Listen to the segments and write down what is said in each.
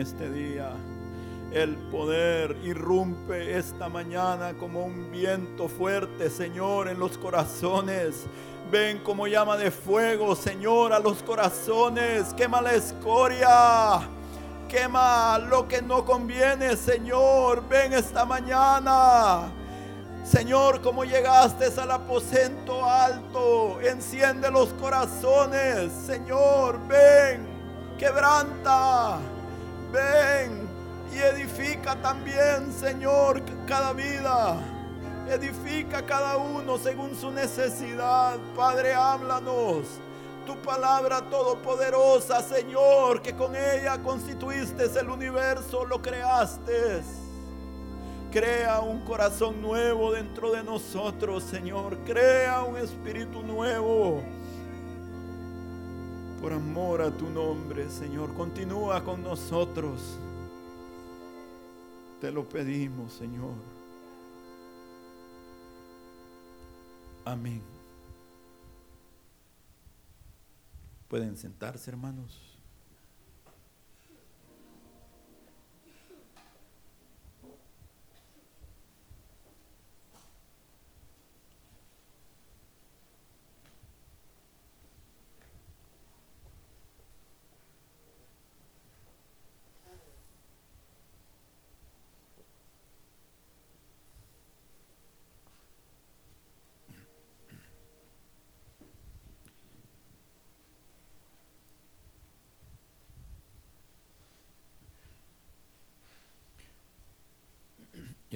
este día. El poder irrumpe esta mañana como un viento fuerte, Señor, en los corazones. Ven como llama de fuego, Señor, a los corazones. Quema la escoria. Quema lo que no conviene, Señor. Ven esta mañana. Señor, como llegaste al aposento alto, enciende los corazones. Señor, ven, quebranta, ven y edifica también, Señor, cada vida. Edifica cada uno según su necesidad. Padre, háblanos. Tu palabra todopoderosa, Señor, que con ella constituiste el universo, lo creaste. Crea un corazón nuevo dentro de nosotros, Señor. Crea un espíritu nuevo. Por amor a tu nombre, Señor. Continúa con nosotros. Te lo pedimos, Señor. Amén. Pueden sentarse, hermanos.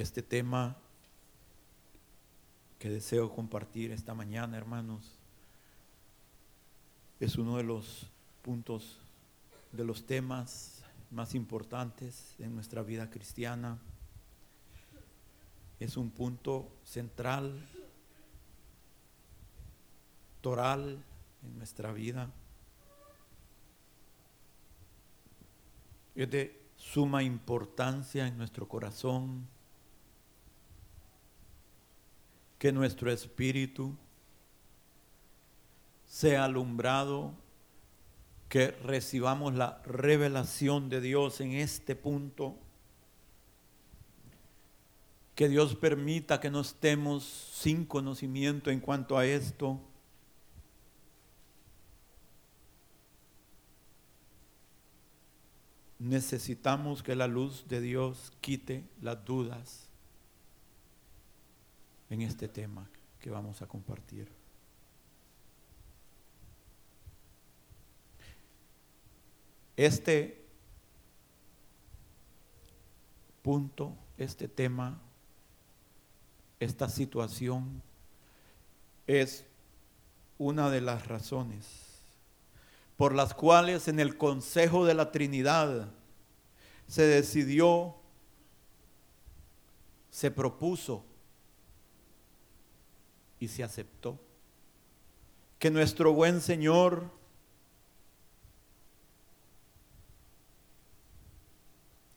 Este tema que deseo compartir esta mañana, hermanos, es uno de los puntos, de los temas más importantes en nuestra vida cristiana. Es un punto central, toral en nuestra vida. Es de suma importancia en nuestro corazón que nuestro espíritu sea alumbrado, que recibamos la revelación de Dios en este punto, que Dios permita que no estemos sin conocimiento en cuanto a esto. Necesitamos que la luz de Dios quite las dudas en este tema que vamos a compartir. Este punto, este tema, esta situación es una de las razones por las cuales en el Consejo de la Trinidad se decidió, se propuso y se aceptó. Que nuestro buen Señor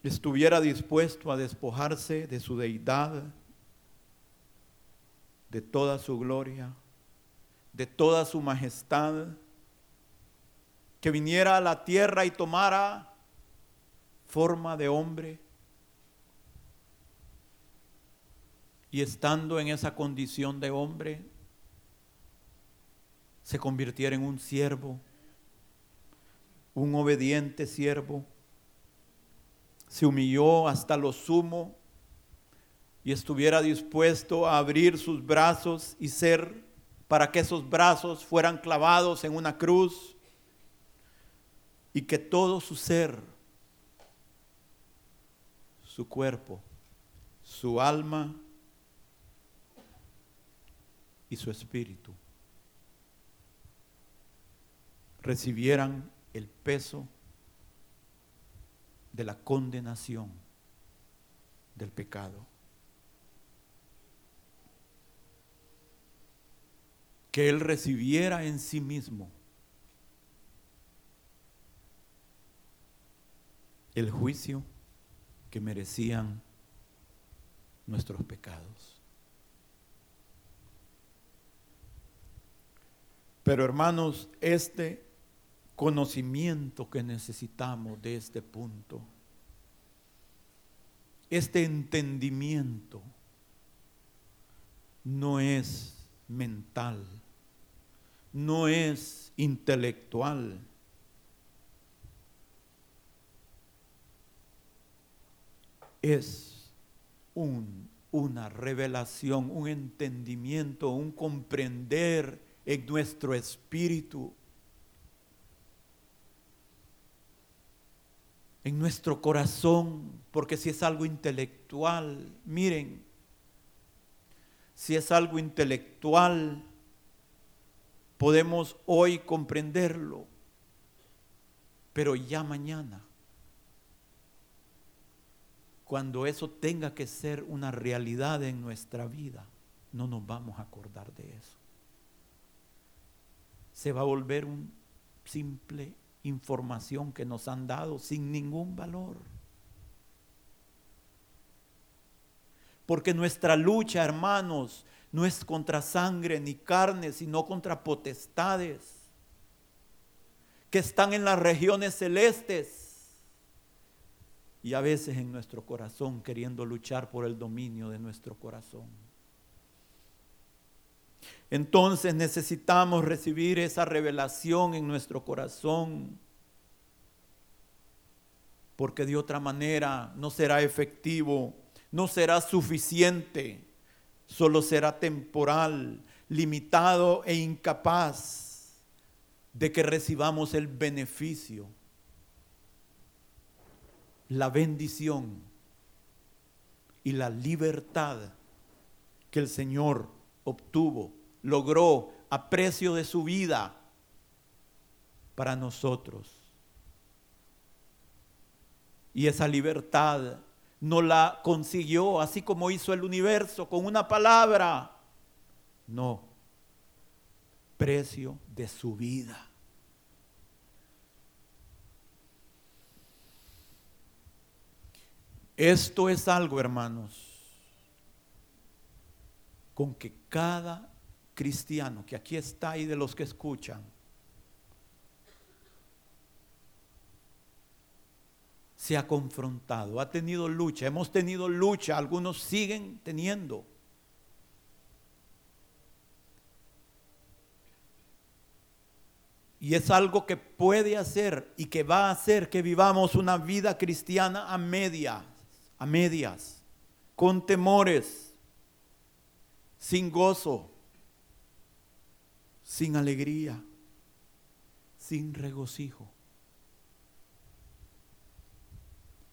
estuviera dispuesto a despojarse de su deidad, de toda su gloria, de toda su majestad, que viniera a la tierra y tomara forma de hombre y estando en esa condición de hombre, se convirtiera en un siervo, un obediente siervo. Se humilló hasta lo sumo y estuviera dispuesto a abrir sus brazos y ser para que esos brazos fueran clavados en una cruz y que todo su ser, su cuerpo, su alma, y su espíritu recibieran el peso de la condenación del pecado. Que Él recibiera en sí mismo el juicio que merecían nuestros pecados. Pero hermanos, este conocimiento que necesitamos de este punto este entendimiento no es mental, no es intelectual. Es un, una revelación, un entendimiento, un comprender en nuestro espíritu, en nuestro corazón, porque si es algo intelectual, miren, si es algo intelectual, podemos hoy comprenderlo, pero ya mañana, cuando eso tenga que ser una realidad en nuestra vida, no nos vamos a acordar de eso. Se va a volver un simple información que nos han dado sin ningún valor. Porque nuestra lucha, hermanos, no es contra sangre ni carne, sino contra potestades que están en las regiones celestes y a veces en nuestro corazón queriendo luchar por el dominio de nuestro corazón. Entonces necesitamos recibir esa revelación en nuestro corazón, porque de otra manera no será efectivo no será suficiente, solo será temporal, limitado e incapaz de que recibamos el beneficio, la bendición y la libertad que el Señor obtuvo, logró a precio de su vida para nosotros. Y esa libertad no la consiguió así como hizo el universo con una palabra. No, precio de su vida. Esto es algo, hermanos, con que cada cristiano que aquí está y de los que escuchan, se ha confrontado, ha tenido lucha, hemos tenido lucha, algunos siguen teniendo. Y es algo que puede hacer y que va a hacer que vivamos una vida cristiana a medias, a medias, con temores, sin gozo, sin alegría, sin regocijo.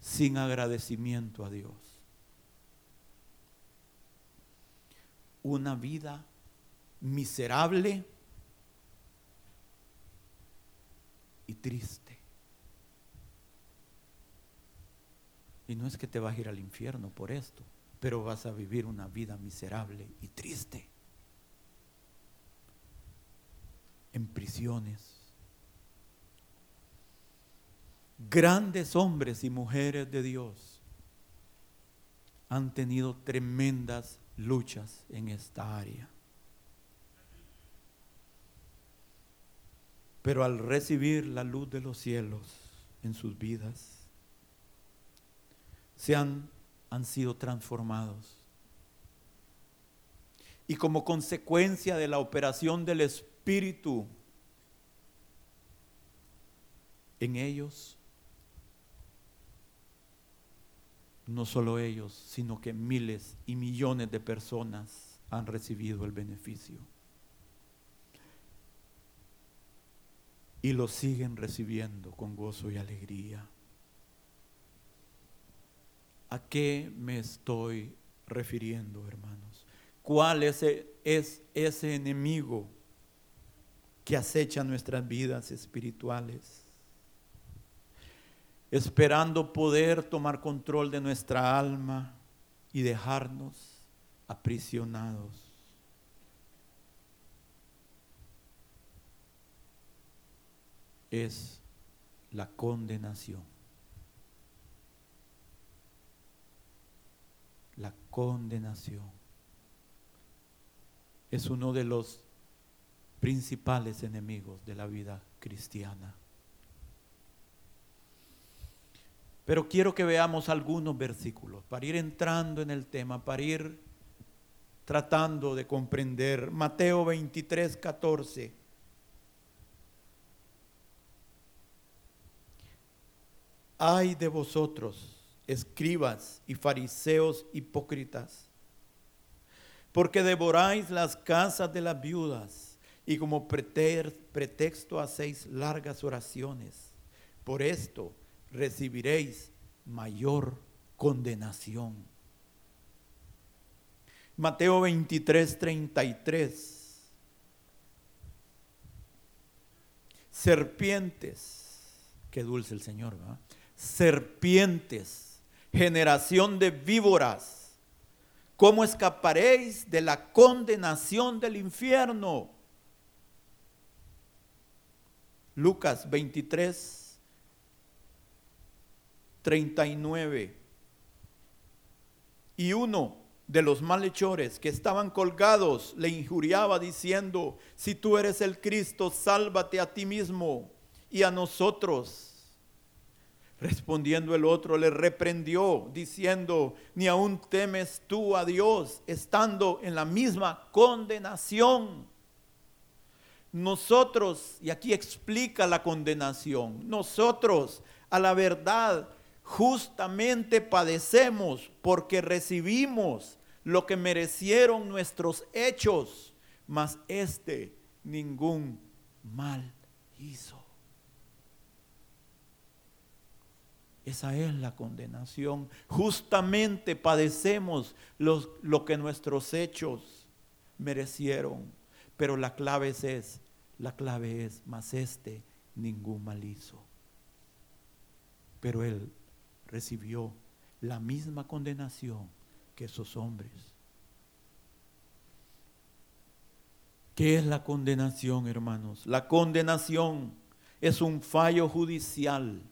sin agradecimiento a Dios. Una vida miserable y triste. Y no es que te vas a ir al infierno por esto, pero vas a vivir una vida miserable y triste. En prisiones grandes hombres y mujeres de Dios han tenido tremendas luchas en esta área. Pero al recibir la luz de los cielos en sus vidas, se han, han sido transformados. Y como consecuencia de la operación del Espíritu en ellos, no solo ellos, sino que miles y millones de personas han recibido el beneficio. Y lo siguen recibiendo con gozo y alegría. ¿A qué me estoy refiriendo, hermanos? ¿Cuál es, es ese enemigo que acecha nuestras vidas espirituales? esperando poder tomar control de nuestra alma y dejarnos aprisionados. Es la condenación. La condenación es uno de los principales enemigos de la vida cristiana. Pero quiero que veamos algunos versículos para ir entrando en el tema, para ir tratando de comprender. Mateo 23, 14. Ay de vosotros, escribas y fariseos hipócritas, porque devoráis las casas de las viudas y como pretexto hacéis largas oraciones. Por esto recibiréis mayor condenación. Mateo 23, 33. Serpientes, qué dulce el Señor. Serpientes, generación de víboras, ¿cómo escaparéis de la condenación del infierno? Lucas 23, 39. Y uno de los malhechores que estaban colgados le injuriaba diciendo, si tú eres el Cristo, sálvate a ti mismo y a nosotros. Respondiendo el otro le reprendió diciendo, ni aún temes tú a Dios estando en la misma condenación. Nosotros, y aquí explica la condenación, nosotros a la verdad justamente padecemos porque recibimos lo que merecieron nuestros hechos, mas este ningún mal hizo. Esa es la condenación. Justamente padecemos lo que nuestros hechos merecieron. Pero la clave es, la clave es, mas este ningún mal hizo. Pero él recibió la misma condenación que esos hombres. ¿Qué es la condenación, hermanos? La condenación es un fallo judicial.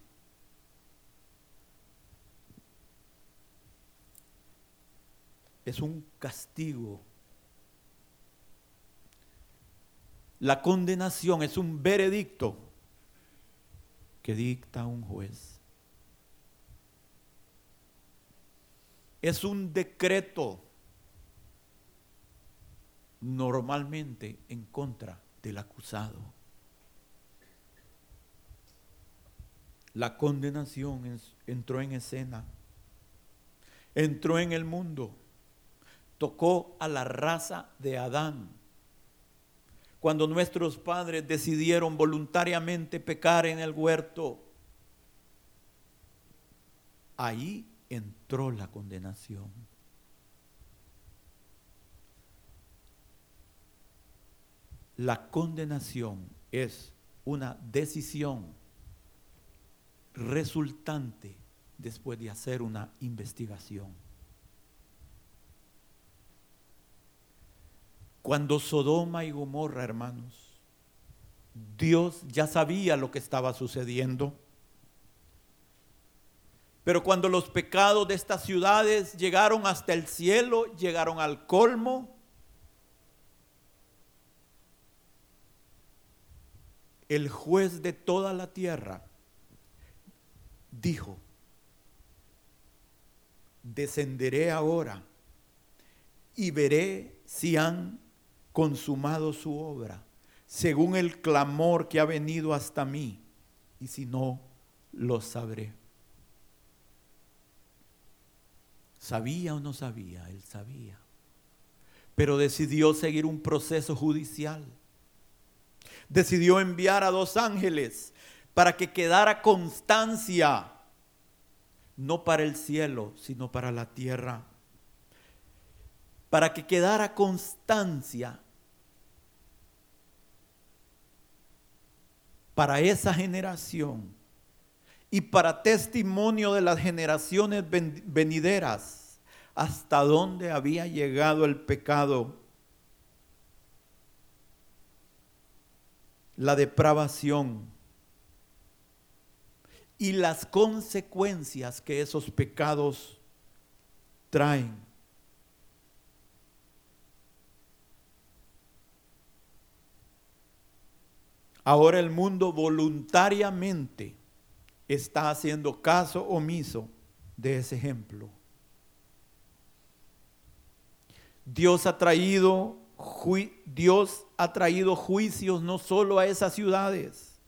Es un castigo. La condenación es un veredicto que dicta un juez. es un decreto normalmente en contra del acusado. La condenación entró en escena, entró en el mundo, tocó a la raza de Adán. Cuando nuestros padres decidieron voluntariamente pecar en el huerto, ahí entró la condenación. La condenación es una decisión resultante después de hacer una investigación. Cuando Sodoma y Gomorra, hermanos, Dios ya sabía lo que estaba sucediendo. Pero cuando los pecados de estas ciudades llegaron hasta el cielo, llegaron al colmo, el juez de toda la tierra dijo, descenderé ahora y veré si han consumado su obra, según el clamor que ha venido hasta mí, y si no, lo sabré. ¿Sabía o no sabía? Él sabía. Pero decidió seguir un proceso judicial. Decidió enviar a dos ángeles para que quedara constancia, no para el cielo, sino para la tierra. Para que quedara constancia para esa generación y para testimonio de las generaciones venideras hasta dónde había llegado el pecado, la depravación y las consecuencias que esos pecados traen. Ahora el mundo voluntariamente está haciendo caso omiso de ese ejemplo. Dios ha traído, Dios ha traído juicios no solo a esas ciudades.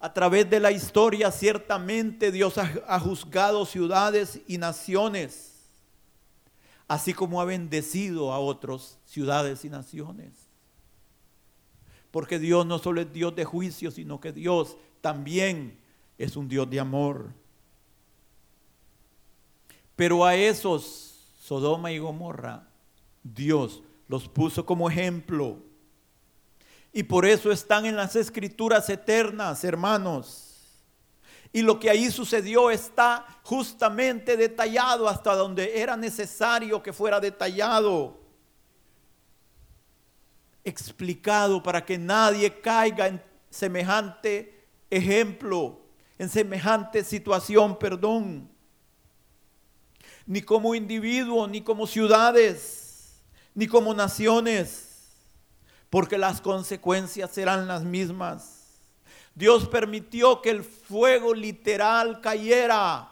A través de la historia ciertamente Dios ha, ha juzgado ciudades y naciones, así como ha bendecido a otras ciudades y naciones. Porque Dios no solo es Dios de juicio, sino que Dios también es un Dios de amor. Pero a esos, Sodoma y Gomorra, Dios los puso como ejemplo. Y por eso están en las escrituras eternas, hermanos. Y lo que ahí sucedió está justamente detallado hasta donde era necesario que fuera detallado. Explicado para que nadie caiga en semejante ejemplo, en semejante situación, perdón. Ni como individuo, ni como ciudades ni como naciones, porque las consecuencias serán las mismas. Dios permitió que el fuego literal cayera,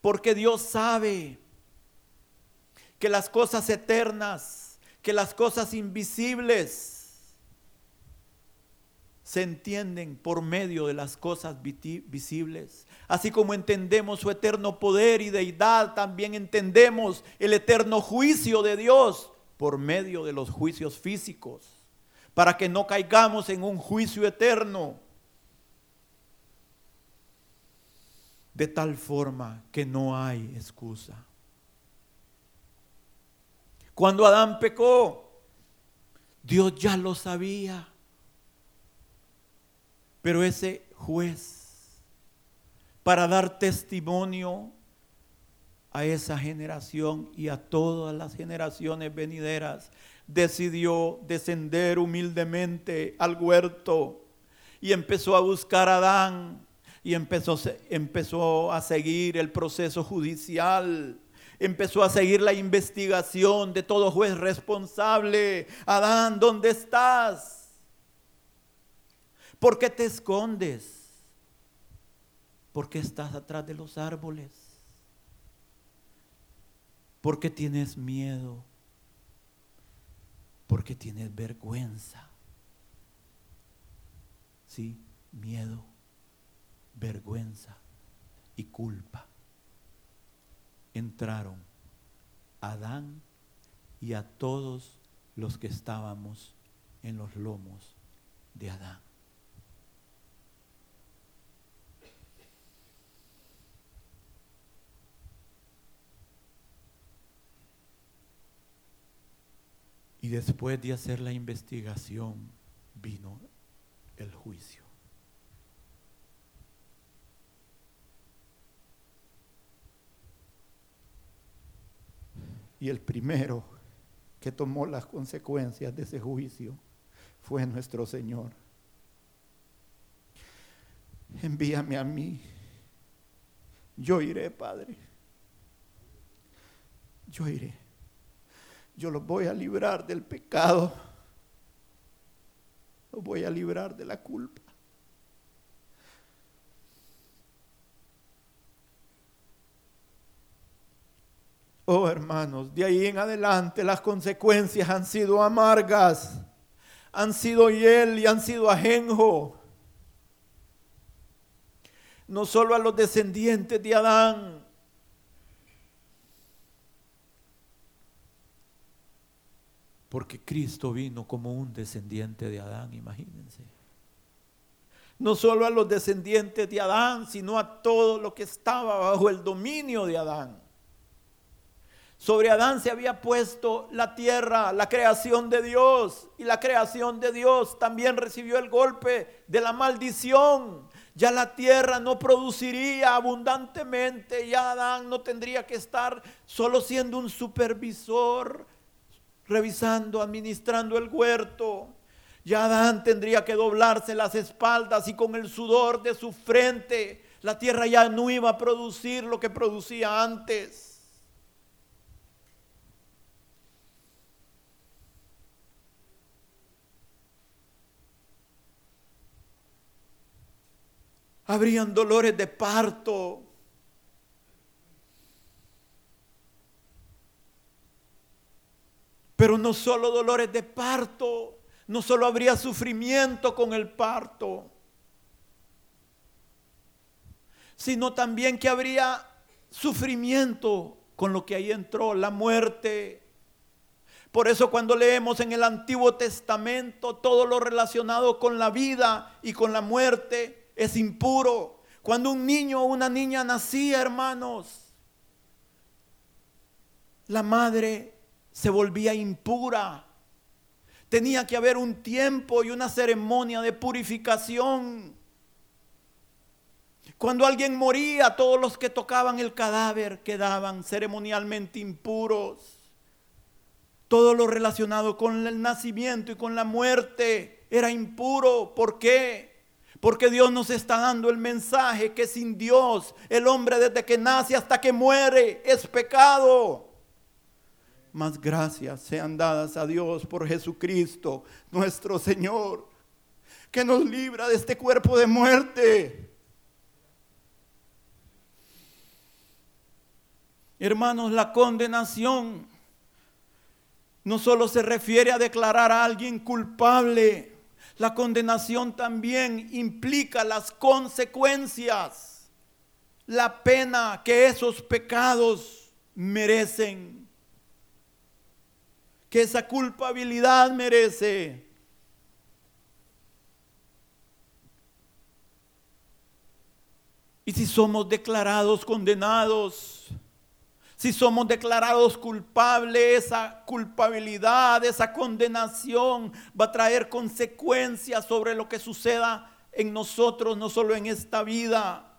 porque Dios sabe que las cosas eternas, que las cosas invisibles, se entienden por medio de las cosas visibles. Así como entendemos su eterno poder y deidad, también entendemos el eterno juicio de Dios por medio de los juicios físicos, para que no caigamos en un juicio eterno. De tal forma que no hay excusa. Cuando Adán pecó, Dios ya lo sabía. Pero ese juez, para dar testimonio a esa generación y a todas las generaciones venideras, decidió descender humildemente al huerto y empezó a buscar a Adán y empezó, a seguir el proceso judicial. Empezó a seguir la investigación de todo juez responsable. Adán, ¿dónde estás? ¿Por qué te escondes? ¿Por qué estás atrás de los árboles? ¿Por qué tienes miedo? Porque tienes vergüenza. Sí, miedo, vergüenza y culpa. Entraron Adán y a todos los que estábamos en los lomos de Adán. Y después de hacer la investigación vino el juicio. Y el primero que tomó las consecuencias de ese juicio fue nuestro Señor. Envíame a mí. Yo iré, Padre. Yo iré yo los voy a librar del pecado, los voy a librar de la culpa. Oh hermanos, de ahí en adelante las consecuencias han sido amargas, han sido hiel y han sido ajenjo. No solo a los descendientes de Adán, Porque Cristo vino como un descendiente de Adán, imagínense. No solo a los descendientes de Adán, sino a todo lo que estaba bajo el dominio de Adán. Sobre Adán se había puesto la tierra, la creación de Dios. Y la creación de Dios también recibió el golpe de la maldición. Ya la tierra no produciría abundantemente. Ya Adán no tendría que estar solo siendo un supervisor revisando, administrando el huerto. Ya Adán tendría que doblarse las espaldas y con el sudor de su frente la tierra ya no iba a producir lo que producía antes. Habrían dolores de parto. Pero no solo dolores de parto, no solo habría sufrimiento con el parto, sino también que habría sufrimiento con lo que ahí entró, la muerte. Por eso cuando leemos en el Antiguo Testamento todo lo relacionado con la vida y con la muerte es impuro. Cuando un niño o una niña nacía, hermanos, la madre se volvía impura. Tenía que haber un tiempo y una ceremonia de purificación. Cuando alguien moría, todos los que tocaban el cadáver quedaban ceremonialmente impuros. Todo lo relacionado con el nacimiento y con la muerte era impuro. ¿Por qué? Porque Dios nos está dando el mensaje que sin Dios el hombre desde que nace hasta que muere es pecado. Más gracias sean dadas a Dios por Jesucristo, nuestro Señor, que nos libra de este cuerpo de muerte. Hermanos, la condenación no solo se refiere a declarar a alguien culpable, la condenación también implica las consecuencias, la pena que esos pecados merecen que esa culpabilidad merece. Y si somos declarados condenados, si somos declarados culpables, esa culpabilidad, esa condenación va a traer consecuencias sobre lo que suceda en nosotros, no solo en esta vida,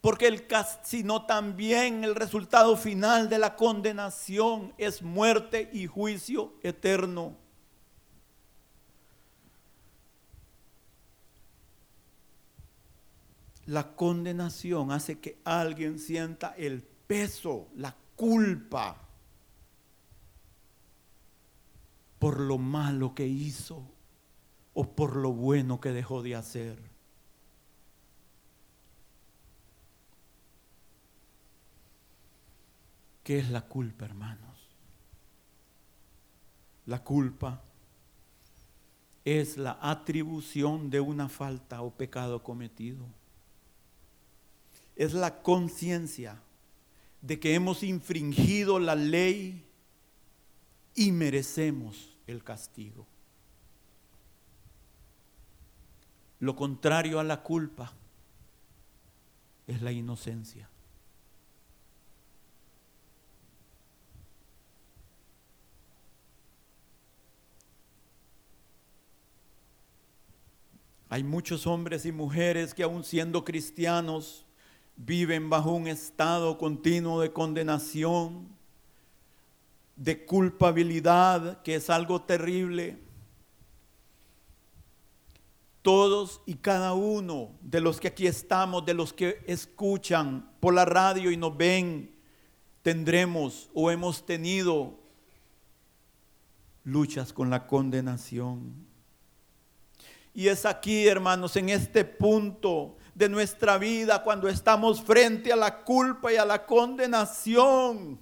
porque el sino también el resultado final de la condenación es muerte y juicio eterno. La condenación hace que alguien sienta el peso, la culpa por lo malo que hizo o por lo bueno que dejó de hacer. ¿Qué es la culpa, hermanos? La culpa es la atribución de una falta o pecado cometido. Es la conciencia de que hemos infringido la ley y merecemos el castigo. Lo contrario a la culpa es la inocencia. Hay muchos hombres y mujeres que aun siendo cristianos viven bajo un estado continuo de condenación, de culpabilidad, que es algo terrible. Todos y cada uno de los que aquí estamos, de los que escuchan por la radio y nos ven, tendremos o hemos tenido luchas con la condenación. Y es aquí, hermanos, en este punto de nuestra vida, cuando estamos frente a la culpa y a la condenación,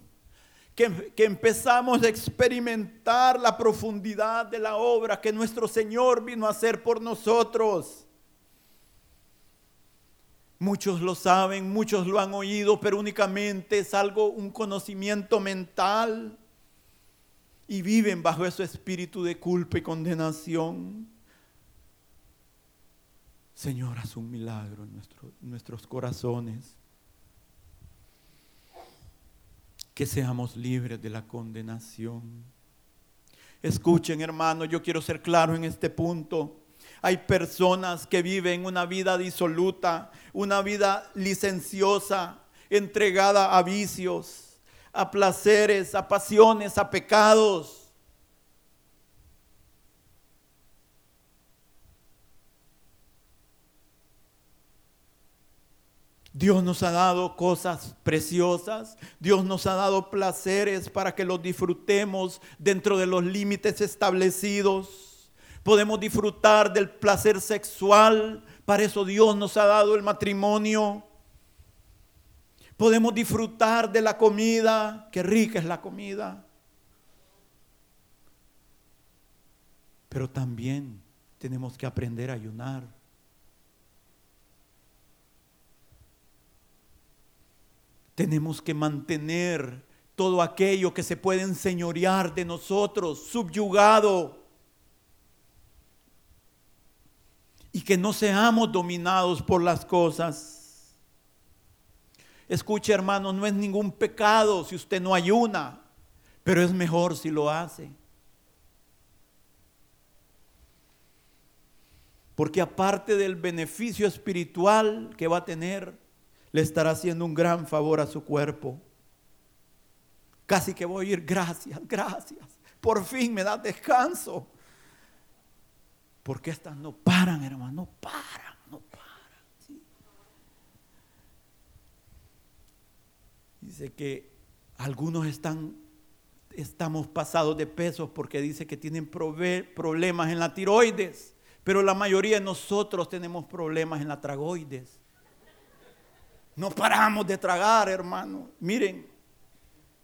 que, que, empezamos a experimentar la profundidad de la obra que nuestro Señor vino a hacer por nosotros. Muchos lo saben, muchos lo han oído, pero únicamente es algo, un conocimiento mental. Y viven bajo ese espíritu de culpa y condenación. Señor, haz un milagro en nuestros corazones. Que seamos libres de la condenación. Escuchen, hermano, yo quiero ser claro en este punto. Hay personas que viven una vida disoluta, una vida licenciosa, entregada a vicios, a placeres, a pasiones, a pecados Dios nos ha dado cosas preciosas, Dios nos ha dado placeres para que los disfrutemos dentro de los límites establecidos. Podemos disfrutar del placer sexual Para eso Dios nos ha dado el matrimonio. Podemos disfrutar de la comida, qué rica es la comida. Pero también tenemos que aprender a ayunar. Tenemos que mantener todo aquello que se puede enseñorear de nosotros, subyugado. Y que no seamos dominados por las cosas. Escuche hermano, no es ningún pecado si usted no ayuna, pero es mejor si lo hace. Porque aparte del beneficio espiritual que va a tener, le estará haciendo un gran favor a su cuerpo. Casi que voy a ir, gracias, gracias. Por fin me da descanso. Porque estas no paran, hermano, no paran, no paran. Dice que algunos están, estamos pasados de pesos porque dice que tienen problemas en la tiroides. Pero la mayoría de nosotros tenemos problemas en la tragoides. No paramos de tragar, hermano. Miren,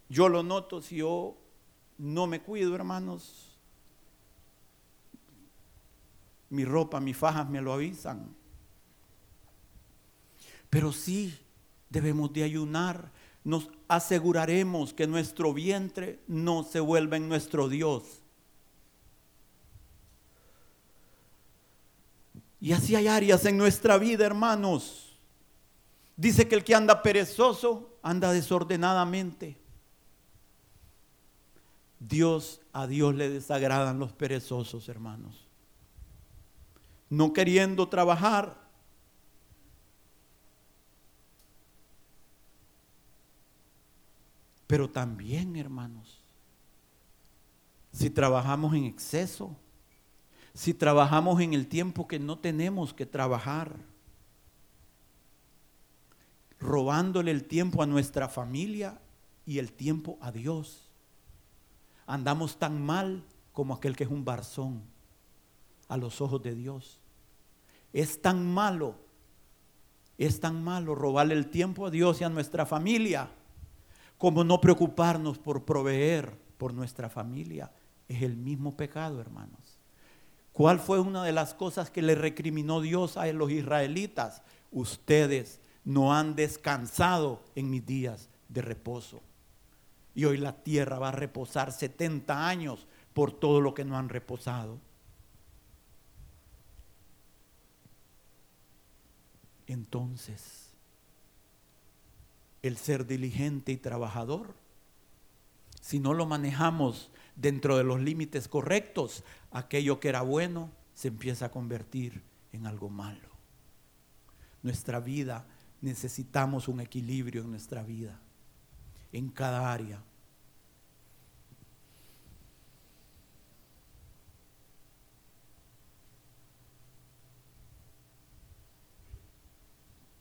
yo lo noto si yo no me cuido, hermanos. Mi ropa, mis fajas me lo avisan. Pero sí debemos de ayunar. Nos aseguraremos que nuestro vientre no se vuelva en nuestro Dios. Y así hay áreas en nuestra vida, hermanos. Dice que el que anda perezoso anda desordenadamente. Dios, a Dios le desagradan los perezosos, hermanos. No queriendo trabajar. Pero también, hermanos, si trabajamos en exceso, si trabajamos en el tiempo que no tenemos que trabajar, robándole el tiempo a nuestra familia y el tiempo a Dios. Andamos tan mal como aquel que es un barzón a los ojos de Dios. Es tan malo, es tan malo robarle el tiempo a Dios y a nuestra familia como no preocuparnos por proveer por nuestra familia. Es el mismo pecado, hermanos. ¿Cuál fue una de las cosas que le recriminó Dios a los israelitas? Ustedes no han descansado en mis días de reposo. Y hoy la tierra va a reposar 70 años por todo lo que no han reposado. Entonces, el ser diligente y trabajador, si no lo manejamos dentro de los límites correctos, aquello que era bueno se empieza a convertir en algo malo. Nuestra vida, necesitamos un equilibrio en nuestra vida, en cada área.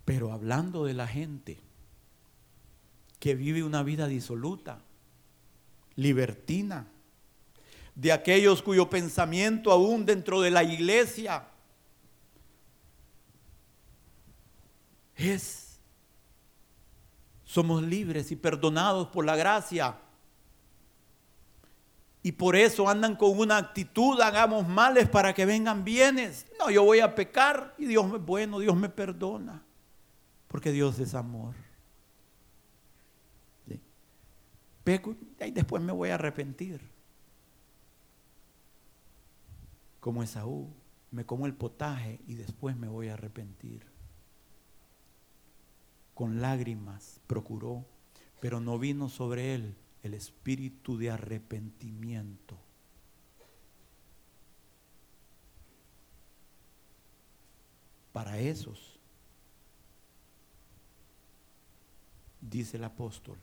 Pero hablando de la gente que vive una vida disoluta, libertina, de aquellos cuyo pensamiento aún dentro de la iglesia es, somos libres y perdonados por la gracia. Y por eso andan con una actitud, hagamos males para que vengan bienes. No, yo voy a pecar y Dios es bueno, Dios me perdona. Porque Dios es amor. Peco y después me voy a arrepentir como Esaú, me como el potaje y después me voy a arrepentir. Con lágrimas procuró, pero no vino sobre él el espíritu de arrepentimiento. Para esos, dice el apóstol,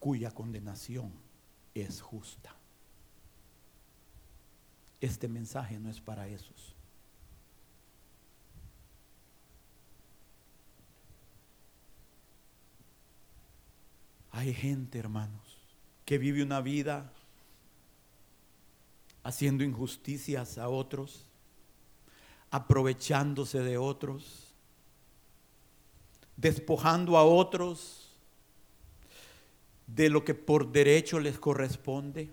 cuya condenación es justa. Este mensaje no es para esos. Hay gente, hermanos, que vive una vida haciendo injusticias a otros. aprovechándose de otros, despojando a otros de lo que por derecho les corresponde.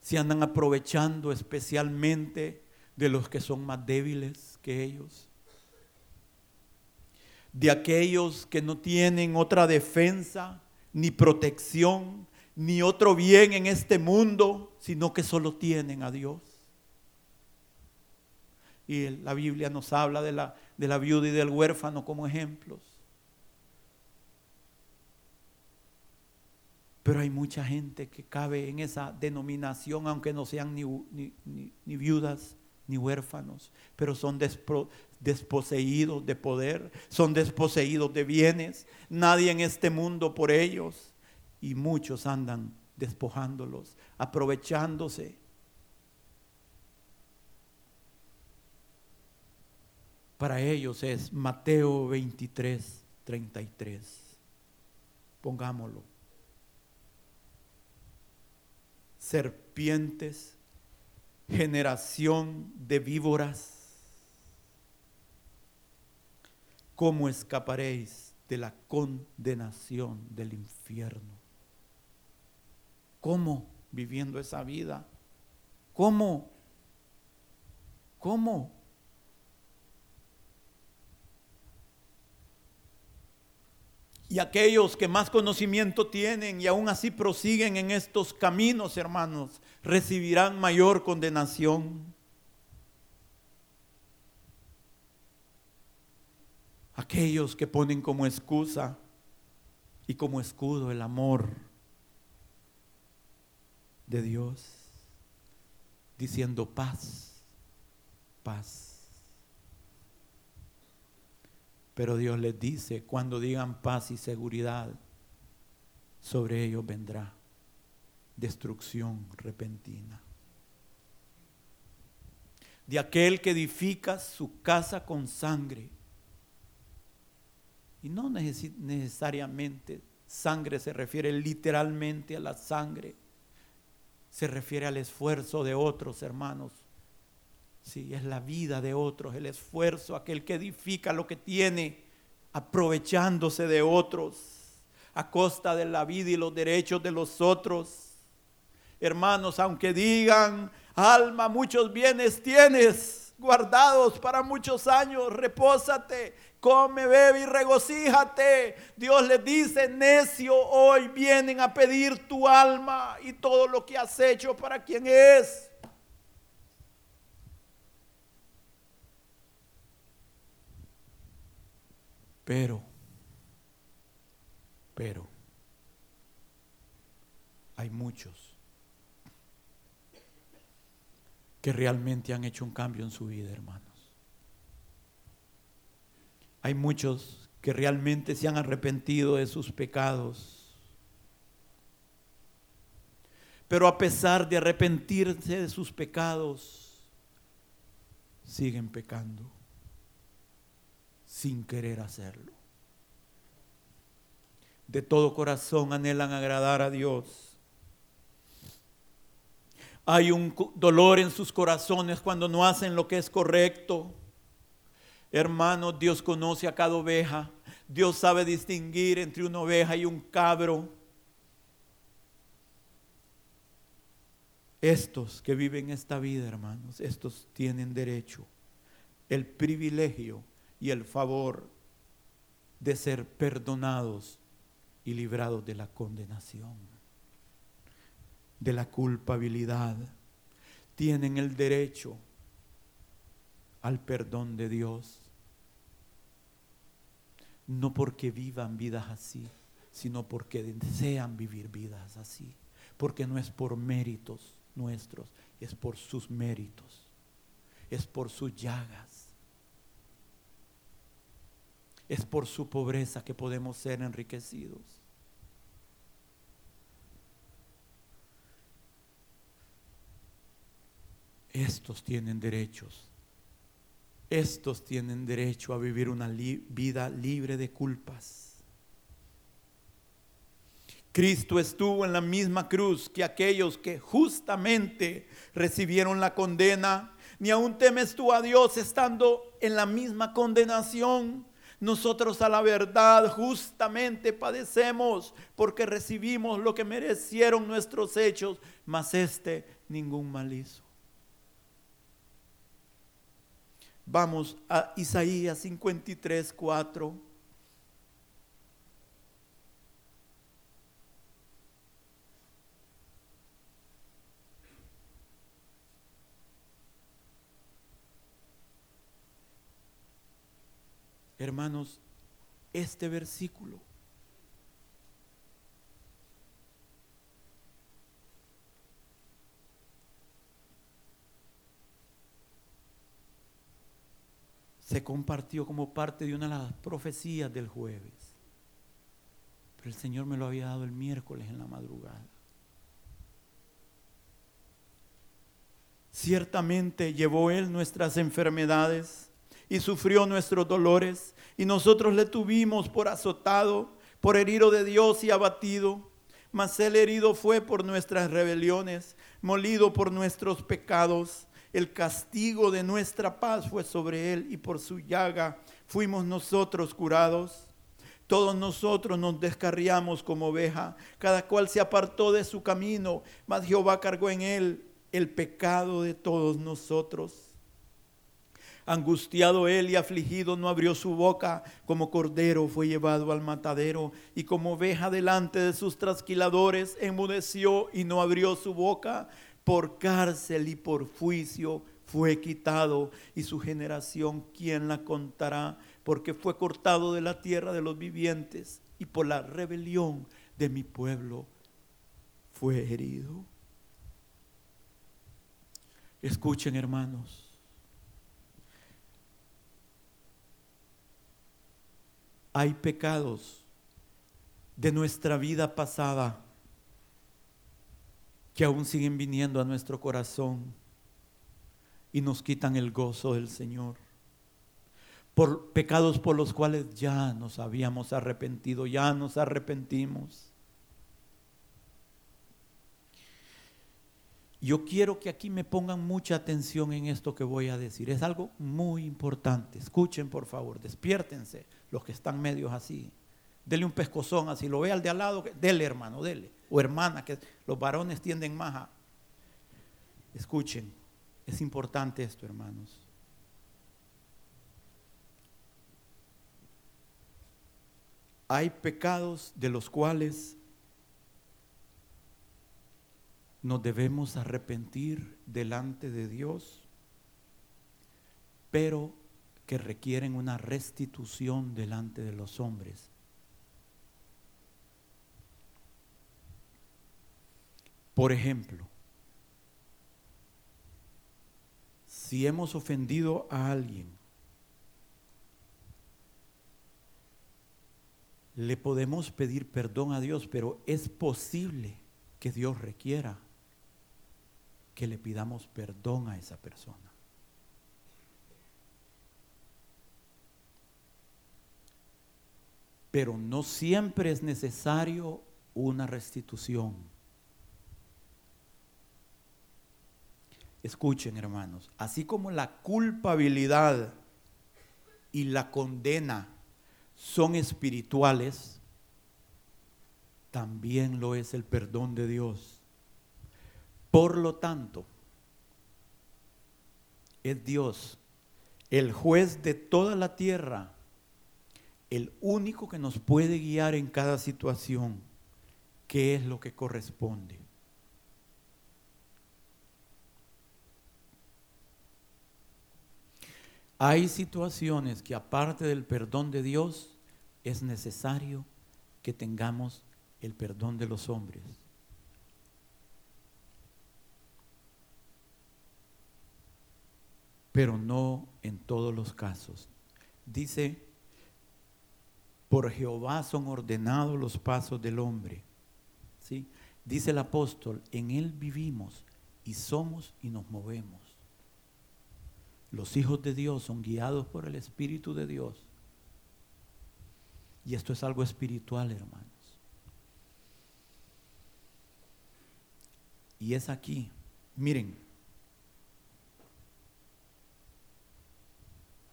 Se andan aprovechando especialmente de los que son más débiles que ellos, de aquellos que no tienen otra defensa ni protección ni otro bien en este mundo, sino que solo tienen a Dios. Y la Biblia nos habla de la, de la viuda y del huérfano como ejemplos. Pero hay mucha gente que cabe en esa denominación, aunque no sean ni, ni, viudas ni huérfanos, pero son desposeídos de poder, son desposeídos de bienes. Nadie en este mundo por ellos y muchos andan despojándolos, aprovechándose. Para ellos es Mateo 23, 33. Pongámoslo. Serpientes, generación de víboras. ¿Cómo escaparéis de la condenación del infierno? ¿Cómo? Viviendo esa vida. ¿Cómo? ¿Cómo? Y aquellos que más conocimiento tienen y aún así prosiguen en estos caminos, hermanos, recibirán mayor condenación. Aquellos que ponen como excusa y como escudo el amor de Dios, diciendo paz, paz. Pero Dios les dice, cuando digan paz y seguridad, sobre ellos vendrá destrucción repentina. De aquel que edifica su casa con sangre. Y no necesariamente sangre se refiere literalmente a la sangre se refiere al esfuerzo de otros, hermanos. Sí, es la vida de otros, el esfuerzo, aquel que edifica lo que tiene, aprovechándose de otros, a costa de la vida y los derechos de los otros. Hermanos, aunque digan, alma, muchos bienes tienes guardados para muchos años, repósate, come, bebe y regocíjate. Dios les dice, necio, hoy vienen a pedir tu alma y todo lo que has hecho para quien es. Pero, pero, hay muchos que realmente han hecho un cambio en su vida, hermano. Hay muchos que realmente se han arrepentido de sus pecados. Pero a pesar de arrepentirse de sus pecados, siguen pecando sin querer hacerlo. De todo corazón anhelan agradar a Dios. Hay un dolor en sus corazones cuando no hacen lo que es correcto. Hermanos, Dios conoce a cada oveja. Dios sabe distinguir entre una oveja y un cabro. Estos que viven esta vida, hermanos, estos tienen derecho, el privilegio y el favor de ser perdonados y librados de la condenación, de la culpabilidad. Tienen el derecho al perdón de Dios. No porque vivan vidas así, sino porque desean vivir vidas así. Porque no es por méritos nuestros, es por sus méritos, es por sus llagas, es por su pobreza que podemos ser enriquecidos. Estos tienen derechos estos tienen derecho a vivir una vida libre de culpas. Cristo estuvo en la misma cruz que aquellos que justamente recibieron la condena. Ni aún temes tú a Dios estando en la misma condenación. Nosotros a la verdad justamente padecemos porque recibimos lo que merecieron nuestros hechos, mas este ningún mal hizo. Vamos a Isaías 53, 4. Hermanos, este versículo se compartió como parte de una de las profecías del jueves. Pero el Señor me lo había dado el miércoles en la madrugada. Ciertamente llevó Él nuestras enfermedades y sufrió nuestros dolores, y nosotros le tuvimos por azotado, por herido de Dios y abatido. Mas el herido fue por nuestras rebeliones, molido por nuestros pecados. El castigo de nuestra paz fue sobre él, y por su llaga fuimos nosotros curados. Todos nosotros nos descarriamos como oveja, cada cual se apartó de su camino, mas Jehová cargó en él el pecado de todos nosotros. Angustiado él y afligido no abrió su boca, como cordero fue llevado al matadero, y como oveja delante de sus trasquiladores enmudeció y no abrió su boca, por cárcel y por juicio fue quitado, y su generación, ¿quién la contará? Porque fue cortado de la tierra de los vivientes, y por la rebelión de mi pueblo fue herido. Escuchen hermanos hay pecados de nuestra vida pasada que aún siguen viniendo a nuestro corazón y nos quitan el gozo del Señor. Por pecados por los cuales ya nos habíamos arrepentido, ya nos arrepentimos. Yo quiero que aquí me pongan mucha atención en esto que voy a decir. Es algo muy importante. Escuchen, por favor, despiértense los que están medios así. Dele un pescozón así, lo ve al de al lado, dele hermano, dele. O hermana, que los varones tienden más a... Escuchen, es importante esto, hermanos. Hay pecados de los cuales nos debemos arrepentir delante de Dios, pero que requieren una restitución delante de los hombres. Por ejemplo, si hemos ofendido a alguien, le podemos pedir perdón a Dios, pero es posible que Dios requiera que le pidamos perdón a esa persona. Pero no siempre es necesario una restitución. Escuchen hermanos, así como la culpabilidad y la condena son espirituales, también lo es el perdón de Dios. Por lo tanto, es Dios, el juez de toda la tierra, el único que nos puede guiar en cada situación, qué es lo que corresponde. Hay situaciones que aparte del perdón de Dios, es necesario que tengamos el perdón de los hombres. pero no en todos los casos. Dice, por Jehová son ordenados los pasos del hombre. ¿Sí? Dice el apóstol, en él vivimos y somos y nos movemos. Los hijos de Dios son guiados por el Espíritu de Dios. Y esto es algo espiritual, hermanos. Y es aquí, miren,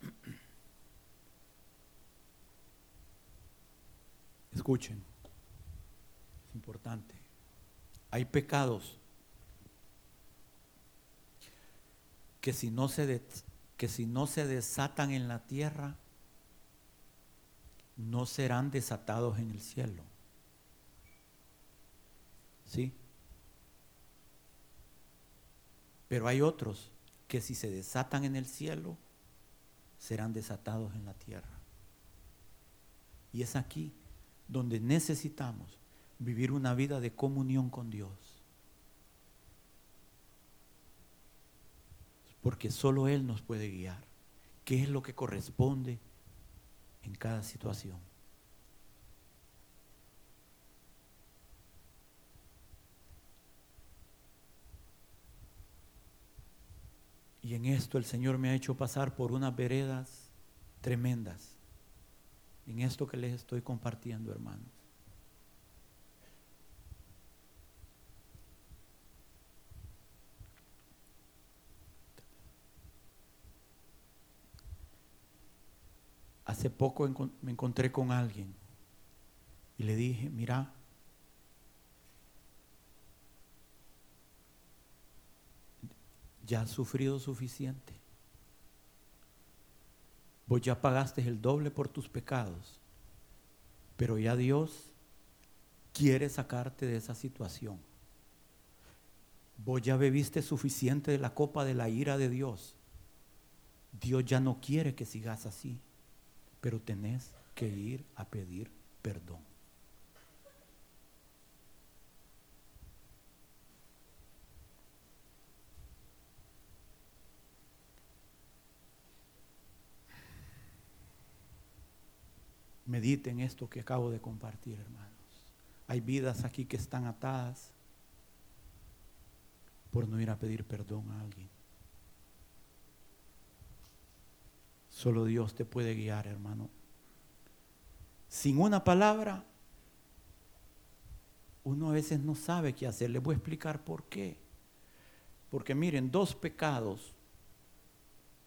escuchen, es importante, hay pecados que si no se, que si no se desatan en la tierra, no serán desatados en el cielo. ¿Sí? Pero hay otros que si se desatan en el cielo, serán desatados en la tierra. Y es aquí donde necesitamos vivir una vida de comunión con Dios. Porque solo Él nos puede guiar. ¿Qué es lo que corresponde en cada situación? Y en esto el Señor me ha hecho pasar por unas veredas tremendas. En esto que les estoy compartiendo, hermanos. Hace poco me encontré con alguien y le dije, mira, ya has sufrido suficiente. Vos ya pagaste el doble por tus pecados, pero ya Dios quiere sacarte de esa situación. Vos ya bebiste suficiente de la copa de la ira de Dios. Dios ya no quiere que sigas así, pero tenés que ir a pedir perdón. Mediten esto que acabo de compartir, hermanos. Hay vidas aquí que están atadas por no ir a pedir perdón a alguien. Solo Dios te puede guiar, hermano. Sin una palabra, uno a veces no sabe qué hacer. Les voy a explicar por qué. Porque miren, dos pecados.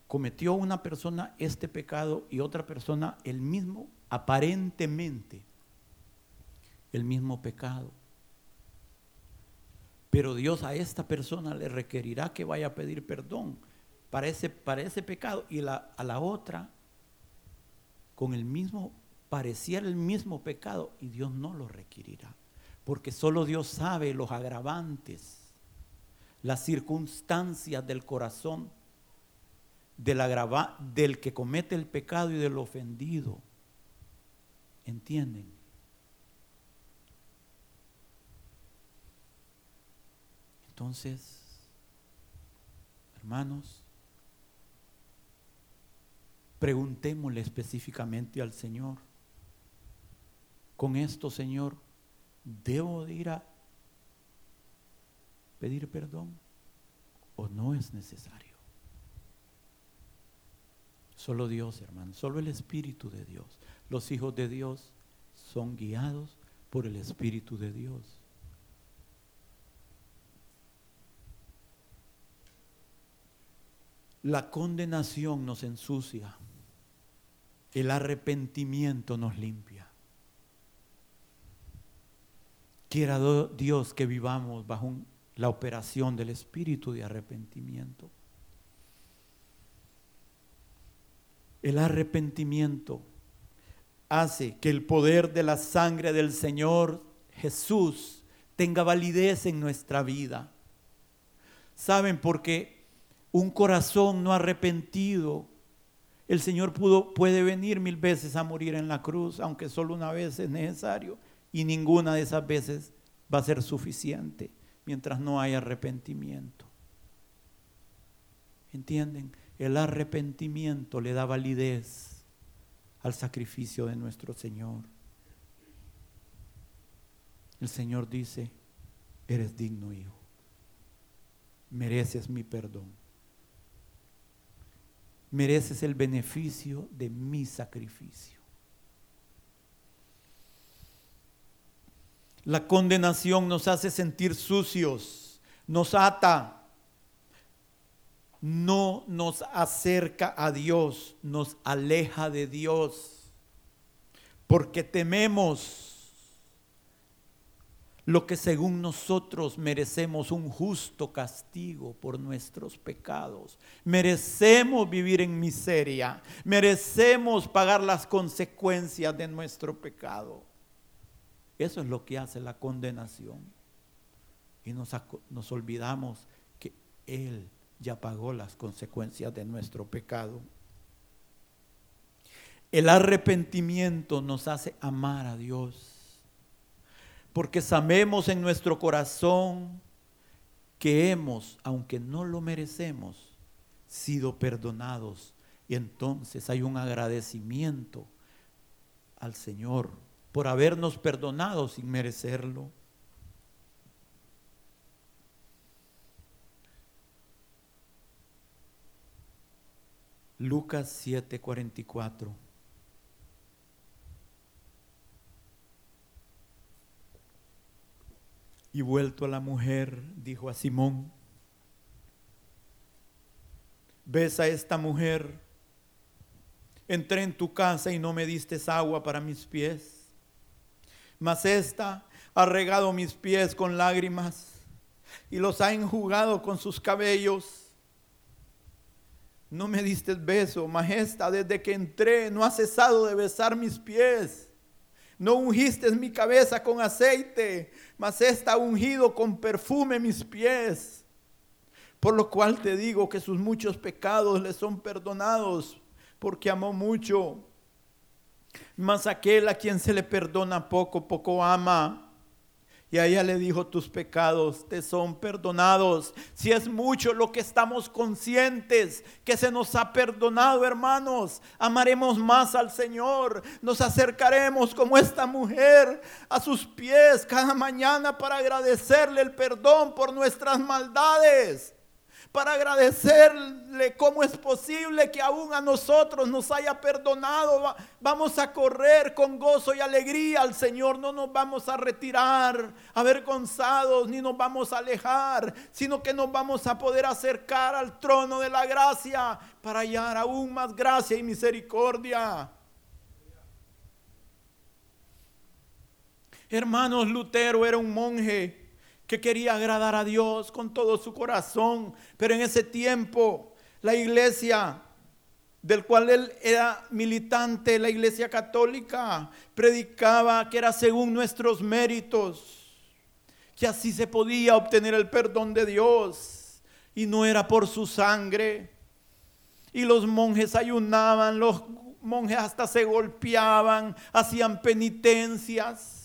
Cometió una persona este pecado y otra persona el mismo aparentemente el mismo pecado. Pero Dios a esta persona le requerirá que vaya a pedir perdón para ese, pecado y a la otra con el mismo, pareciera el mismo pecado y Dios no lo requerirá. Porque solo Dios sabe los agravantes, las circunstancias del corazón del, del que comete el pecado y del ofendido. ¿Entienden? Entonces, hermanos, preguntémosle específicamente al Señor, con esto, Señor, ¿debo de ir a pedir perdón o no es necesario? Solo Dios, hermano, solo el Espíritu de Dios. Los hijos de Dios son guiados por el Espíritu de Dios. La condenación nos ensucia. El arrepentimiento nos limpia. Quiera Dios que vivamos bajo la operación del espíritu de arrepentimiento. El arrepentimiento hace que el poder de la sangre del Señor Jesús tenga validez en nuestra vida. ¿Saben? Porque un corazón no arrepentido, el Señor pudo, puede venir mil veces a morir en la cruz, aunque solo una vez es necesario, y ninguna de esas veces va a ser suficiente mientras no haya arrepentimiento. ¿Entienden? El arrepentimiento le da validez al sacrificio de nuestro Señor. El Señor dice, eres digno, hijo. Mereces mi perdón. Mereces el beneficio de mi sacrificio. La condenación nos hace sentir sucios, nos ata, no nos acerca a Dios, nos aleja de Dios, porque tememos lo que según nosotros merecemos un justo castigo por nuestros pecados. Merecemos vivir en miseria, merecemos pagar las consecuencias de nuestro pecado. Eso es lo que hace la condenación. Y nos, olvidamos que Él ya pagó las consecuencias de nuestro pecado. El arrepentimiento nos hace amar a Dios porque sabemos en nuestro corazón que hemos, aunque no lo merecemos, sido perdonados. Y entonces hay un agradecimiento al Señor por habernos perdonado sin merecerlo. Lucas 7:44 Y vuelto a la mujer, dijo a Simón, ves a esta mujer, entré en tu casa y no me diste agua para mis pies, mas esta ha regado mis pies con lágrimas y los ha enjugado con sus cabellos. No me diste beso, majestad, desde que entré no ha cesado de besar mis pies. No ungiste mi cabeza con aceite, mas está ungido con perfume mis pies. Por lo cual te digo que sus muchos pecados le son perdonados, porque amó mucho. Mas aquel a quien se le perdona poco, poco ama. Y ella le dijo, tus pecados te son perdonados. Si es mucho lo que estamos conscientes que se nos ha perdonado, hermanos, amaremos más al Señor. Nos acercaremos como esta mujer a sus pies cada mañana para agradecerle el perdón por nuestras maldades para agradecerle cómo es posible que aún a nosotros nos haya perdonado. Vamos a correr con gozo y alegría al Señor. No nos vamos a retirar avergonzados ni nos vamos a alejar, sino que nos vamos a poder acercar al trono de la gracia para hallar aún más gracia y misericordia. Hermanos, Lutero era un monje que quería agradar a Dios con todo su corazón, pero en ese tiempo la iglesia del cual él era militante, la iglesia católica, predicaba que era según nuestros méritos, que así se podía obtener el perdón de Dios y no era por su sangre. Y los monjes ayunaban, los monjes hasta se golpeaban, hacían penitencias.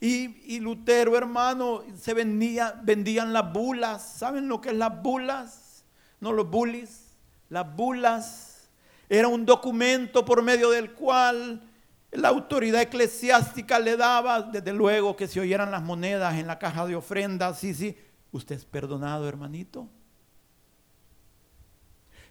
Y, Lutero, hermano, se vendía, vendían las bulas. ¿Saben lo que es las bulas? No los bullies. Las bulas era un documento por medio del cual la autoridad eclesiástica le daba, desde luego que se oyeran las monedas en la caja de ofrendas. Sí, sí, usted es perdonado, hermanito.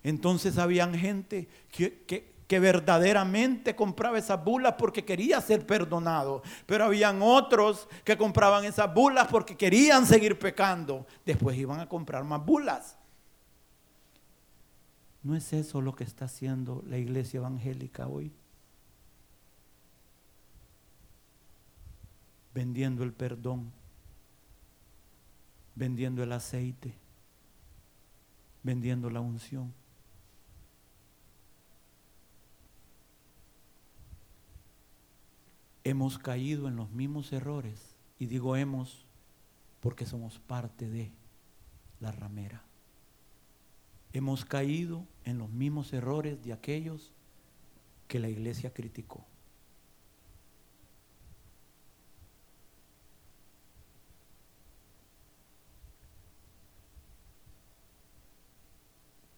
Entonces habían gente que, que verdaderamente compraba esas bulas porque quería ser perdonado. Pero habían otros que compraban esas bulas porque querían seguir pecando. Después iban a comprar más bulas. ¿No es eso lo que está haciendo la iglesia evangélica hoy? Vendiendo el perdón, vendiendo el aceite, vendiendo la unción. Hemos caído en los mismos errores. Y digo hemos porque somos parte de la ramera. Hemos caído en los mismos errores de aquellos que la iglesia criticó.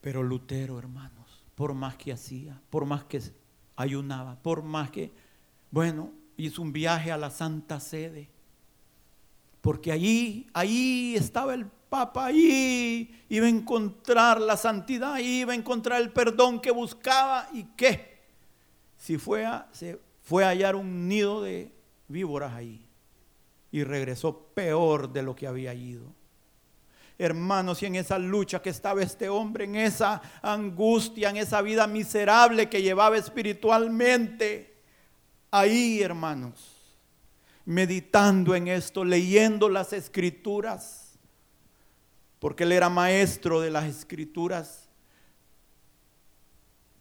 Pero Lutero, hermanos, por más que hacía, por más que ayunaba, por más que, bueno, hizo un viaje a la Santa Sede. Porque allí, allí estaba el Papa, allí iba a encontrar la santidad, iba a encontrar el perdón que buscaba y qué. Si fue a, se fue a hallar un nido de víboras ahí y regresó peor de lo que había ido. hermanos, y en esa lucha que estaba este hombre, en esa angustia, en esa vida miserable que llevaba espiritualmente. Ahí, hermanos, meditando en esto, leyendo las escrituras, porque él era maestro de las escrituras,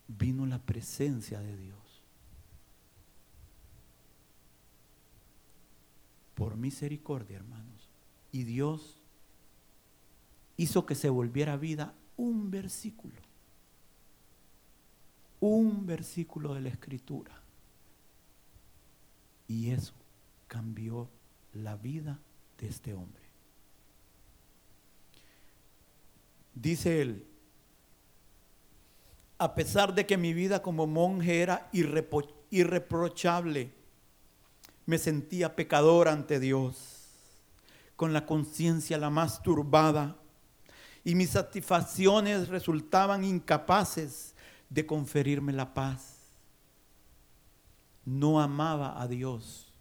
vino la presencia de Dios. Por misericordia, hermanos. Y Dios hizo que se volviera vida un versículo. Un versículo de la escritura. Y eso cambió la vida de este hombre. Dice él, a pesar de que mi vida como monje era irreprochable, me sentía pecador ante Dios, con la conciencia la más turbada, y mis satisfacciones resultaban incapaces de conferirme la paz. No amaba a Dios,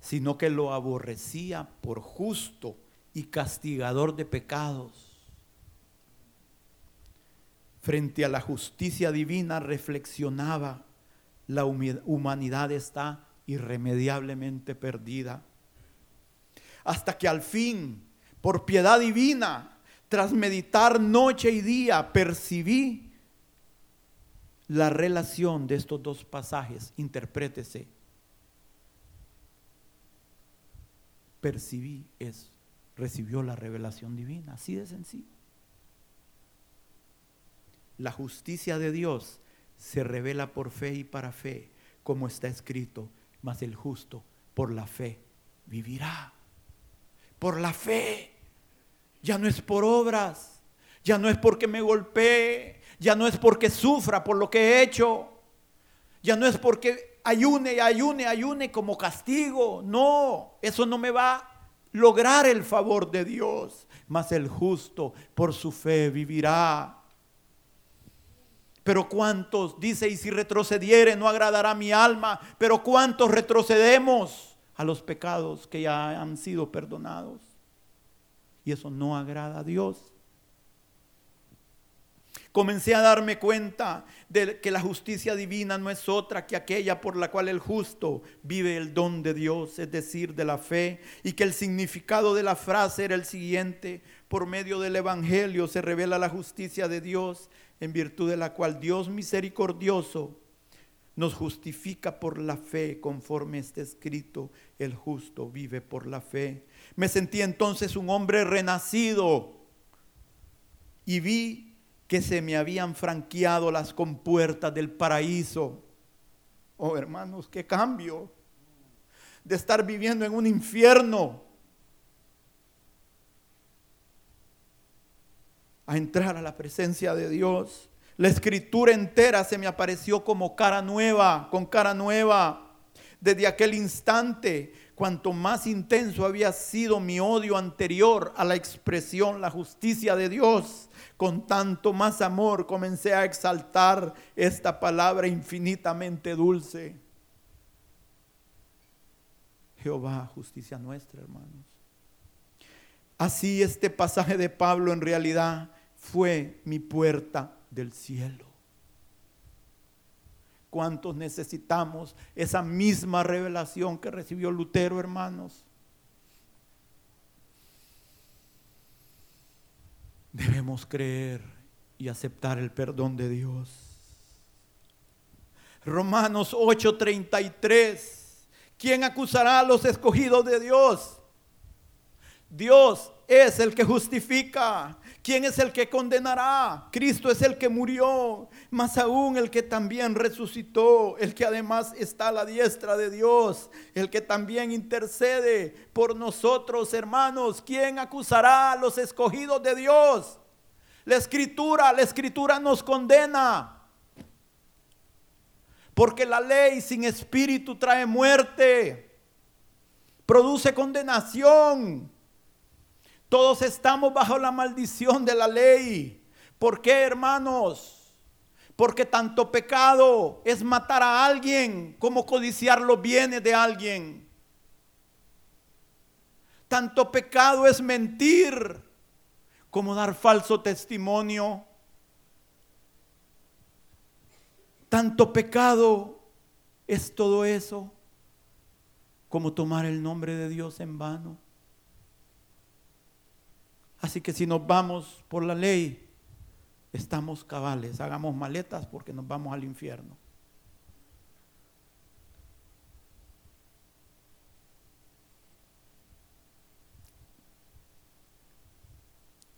sino que lo aborrecía por justo y castigador de pecados. Frente a la justicia divina reflexionaba, la humanidad está irremediablemente perdida. Hasta que al fin, por piedad divina, tras meditar noche y día, percibí la relación de estos dos pasajes. Interprétese. Percibí es, recibió la revelación divina, así de sencillo. La justicia de Dios se revela por fe y para fe, como está escrito mas el justo por la fe vivirá. Por la fe. Ya no es por obras, ya no es porque me golpee, ya no es porque sufra por lo que he hecho, ya no es porque ayune, ayune, ayune como castigo. No, eso no me va a lograr el favor de Dios, mas el justo por su fe vivirá. Pero cuántos, dice, y si retrocediere no agradará mi alma, pero cuántos retrocedemos a los pecados que ya han sido perdonados. Y eso no agrada a Dios. Comencé a darme cuenta de que la justicia divina no es otra que aquella por la cual el justo vive el don de Dios, es decir, de la fe, y que el significado de la frase era el siguiente, por medio del Evangelio se revela la justicia de Dios en virtud de la cual Dios misericordioso nos justifica por la fe, conforme está escrito, el justo vive por la fe. Me sentí entonces un hombre renacido y vi que se me habían franqueado las compuertas del paraíso. Oh hermanos, qué cambio de estar viviendo en un infierno a entrar a la presencia de Dios. La escritura entera se me apareció como cara nueva, con cara nueva. Desde aquel instante, cuanto más intenso había sido mi odio anterior a la expresión, la justicia de Dios, con tanto más amor comencé a exaltar esta palabra infinitamente dulce. Jehová, justicia nuestra, hermanos. Así este pasaje de Pablo en realidad fue mi puerta del cielo. ¿Cuántos necesitamos esa misma revelación que recibió Lutero, hermanos? Debemos creer y aceptar el perdón de Dios. Romanos 8:33. ¿Quién acusará a los escogidos de Dios? Dios es el que justifica. ¿Quién es el que condenará? Cristo es el que murió, más aún el que también resucitó, el que además está a la diestra de Dios, el que también intercede por nosotros, hermanos. ¿Quién acusará a los escogidos de Dios? La escritura, la escritura nos condena. Porque la ley sin espíritu trae muerte, produce condenación. Todos estamos bajo la maldición de la ley. ¿Por qué, hermanos? Porque tanto pecado es matar a alguien como codiciar los bienes de alguien. Tanto pecado es mentir como dar falso testimonio. Tanto pecado es todo eso como tomar el nombre de Dios en vano. Así que si nos vamos por la ley, estamos cabales, hagamos maletas porque nos vamos al infierno.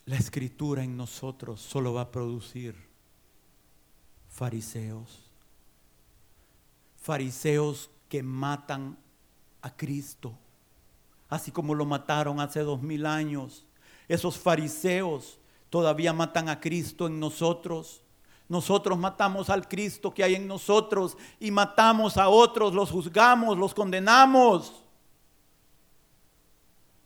La escritura en nosotros solo va a producir fariseos. Fariseos que matan a Cristo, así como lo mataron hace dos mil años. Esos fariseos todavía matan a Cristo en nosotros. Nosotros matamos al Cristo que hay en nosotros y matamos a otros, los juzgamos, los condenamos.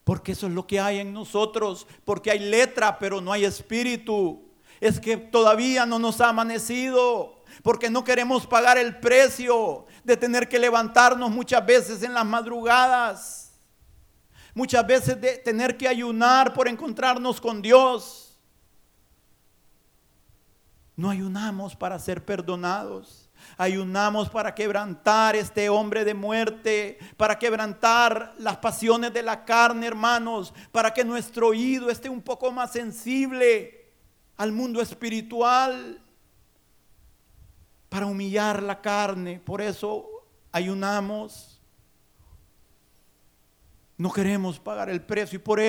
Porque eso es lo que hay en nosotros, porque hay letra pero no hay espíritu. Es que todavía no nos ha amanecido, porque no queremos pagar el precio de tener que levantarnos muchas veces en las madrugadas. Muchas veces de tener que ayunar por encontrarnos con Dios no ayunamos para ser perdonados. Ayunamos para quebrantar este hombre de muerte, para quebrantar las pasiones de la carne, hermanos, para que nuestro oído esté un poco más sensible al mundo espiritual, para humillar la carne. Por eso ayunamos. No queremos pagar el precio y por,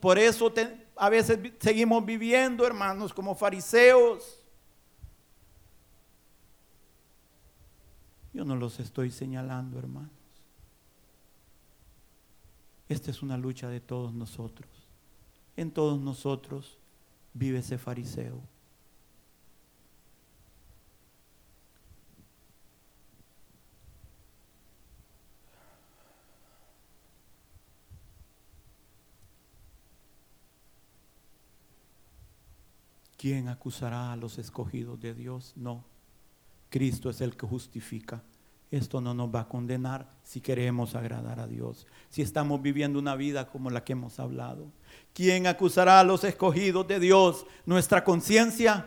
por eso a veces seguimos viviendo, hermanos, como fariseos Yo no los estoy señalando, hermanos. Esta es una lucha de todos nosotros. En todos nosotros vive ese fariseo. ¿Quién acusará a los escogidos de Dios? No. Cristo es el que justifica. Esto no nos va a condenar si queremos agradar a Dios, si estamos viviendo una vida como la que hemos hablado. ¿Quién acusará a los escogidos de Dios? Nuestra conciencia.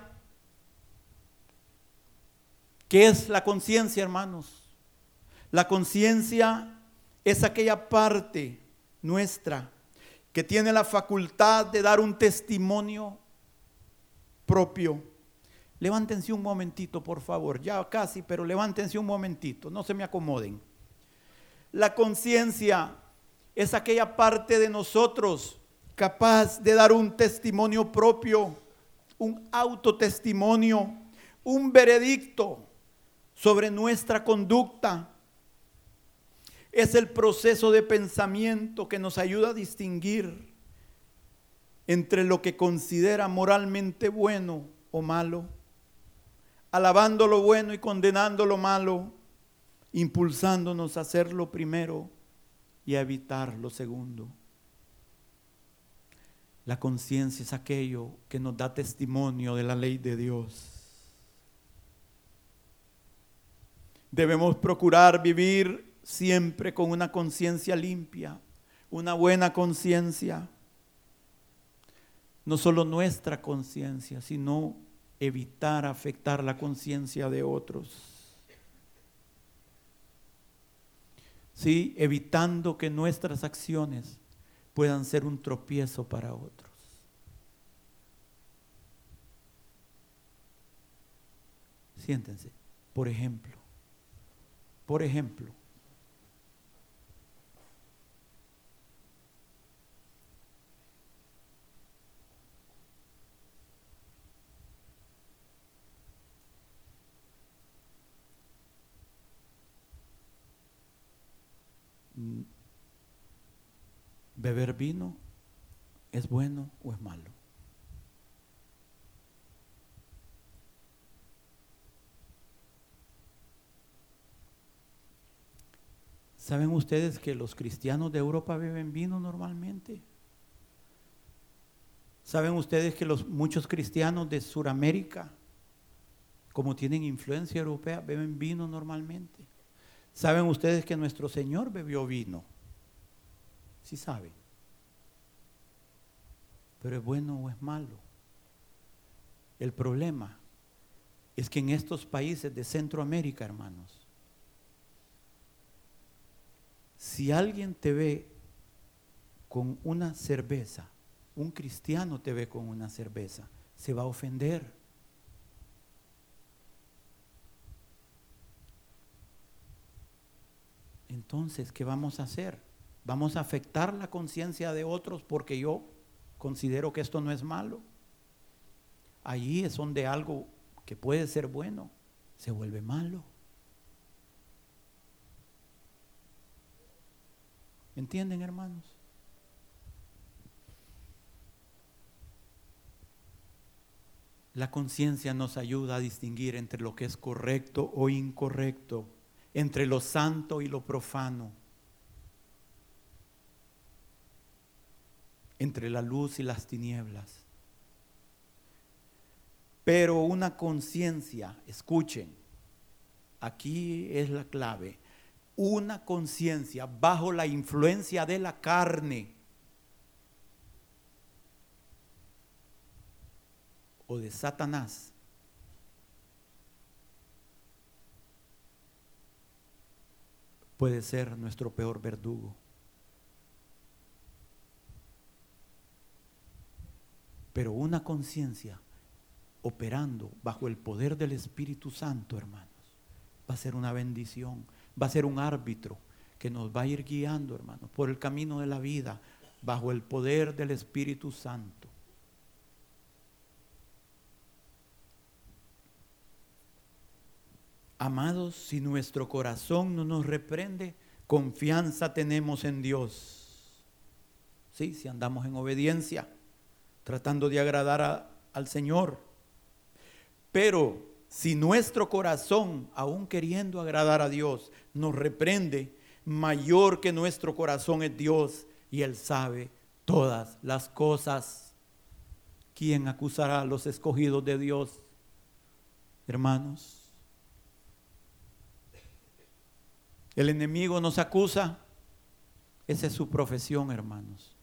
¿Qué es la conciencia, hermanos? La conciencia es aquella parte nuestra que tiene la facultad de dar un testimonio propio Levántense un momentito, por favor. Ya casi, pero levántense un momentito. No se me acomoden. La conciencia es aquella parte de nosotros capaz de dar un testimonio propio, un autotestimonio, un veredicto sobre nuestra conducta. Es el proceso de pensamiento que nos ayuda a distinguir entre lo que considera moralmente bueno o malo alabando lo bueno y condenando lo malo, impulsándonos a hacer lo primero y a evitar lo segundo. La conciencia es aquello que nos da testimonio de la ley de Dios. Debemos procurar vivir siempre con una conciencia limpia, una buena conciencia. No solo nuestra conciencia, sino evitar afectar la conciencia de otros. Sí, evitando que nuestras acciones puedan ser un tropiezo para otros. Siéntense, por ejemplo, por ejemplo, beber vino es bueno o es malo. ¿Saben ustedes que los cristianos de Europa beben vino normalmente? ¿Saben ustedes que los muchos cristianos de Sudamérica, como tienen influencia europea, beben vino normalmente? ¿Saben ustedes que nuestro Señor bebió vino? Sí saben. pero es bueno o es malo. El problema es que en estos países de Centroamérica, hermanos, si alguien te ve con una cerveza, un cristiano te ve con una cerveza, se va a ofender. Entonces, ¿qué vamos a hacer? ¿Vamos a afectar la conciencia de otros porque yo considero que esto no es malo? Allí es donde algo que puede ser bueno se vuelve malo. ¿Entienden, hermanos? La conciencia nos ayuda a distinguir entre lo que es correcto o incorrecto, entre lo santo y lo profano, entre la luz y las tinieblas. Pero una conciencia, escuchen, aquí es la clave, una conciencia bajo la influencia de la carne o de Satanás puede ser nuestro peor verdugo. Pero una conciencia operando bajo el poder del Espíritu Santo, hermanos, va a ser una bendición, va a ser un árbitro que nos va a ir guiando, hermanos, por el camino de la vida, bajo el poder del Espíritu Santo. Amados, si nuestro corazón no nos reprende, confianza tenemos en Dios. Sí, si andamos en obediencia, tratando de agradar al Señor. Pero si nuestro corazón, aún queriendo agradar a Dios, nos reprende, mayor que nuestro corazón es Dios y Él sabe todas las cosas. ¿Quién acusará a los escogidos de Dios? Hermanos, El enemigo nos acusa. Esa es su profesión, hermanos.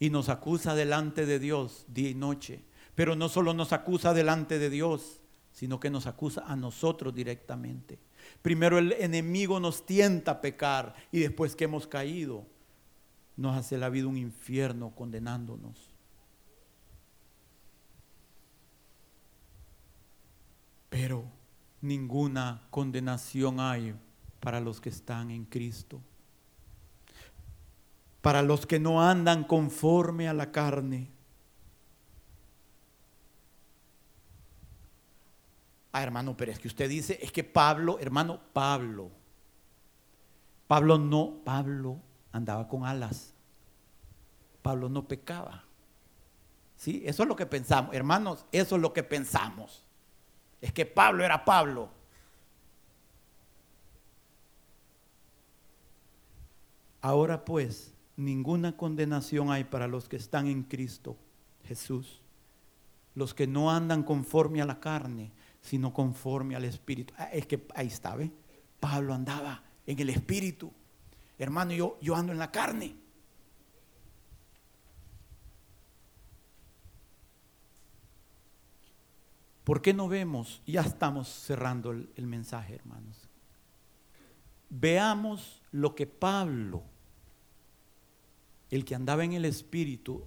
Y nos acusa delante de Dios día y noche. Pero no solo nos acusa delante de Dios, sino que nos acusa a nosotros directamente. Primero el enemigo nos tienta a pecar y después que hemos caído, nos hace la vida un infierno condenándonos. Pero ninguna condenación hay para los que están en Cristo. Para los que no andan conforme a la carne. Ah, hermano, pero es que usted dice, es que Pablo, hermano, Pablo, Pablo no, Pablo andaba con alas. Pablo no pecaba. ¿Sí? Eso es lo que pensamos. Hermanos, eso es lo que pensamos es que Pablo era Pablo. Ahora pues, ninguna condenación hay para los que están en Cristo Jesús, los que no andan conforme a la carne, sino conforme al Espíritu. Ah, es que ahí está, ¿ve? Pablo andaba en el Espíritu. Hermano, yo, yo ando en la carne. ¿Por qué no vemos? Ya estamos cerrando el, mensaje, hermanos. Veamos lo que Pablo, el que andaba en el Espíritu,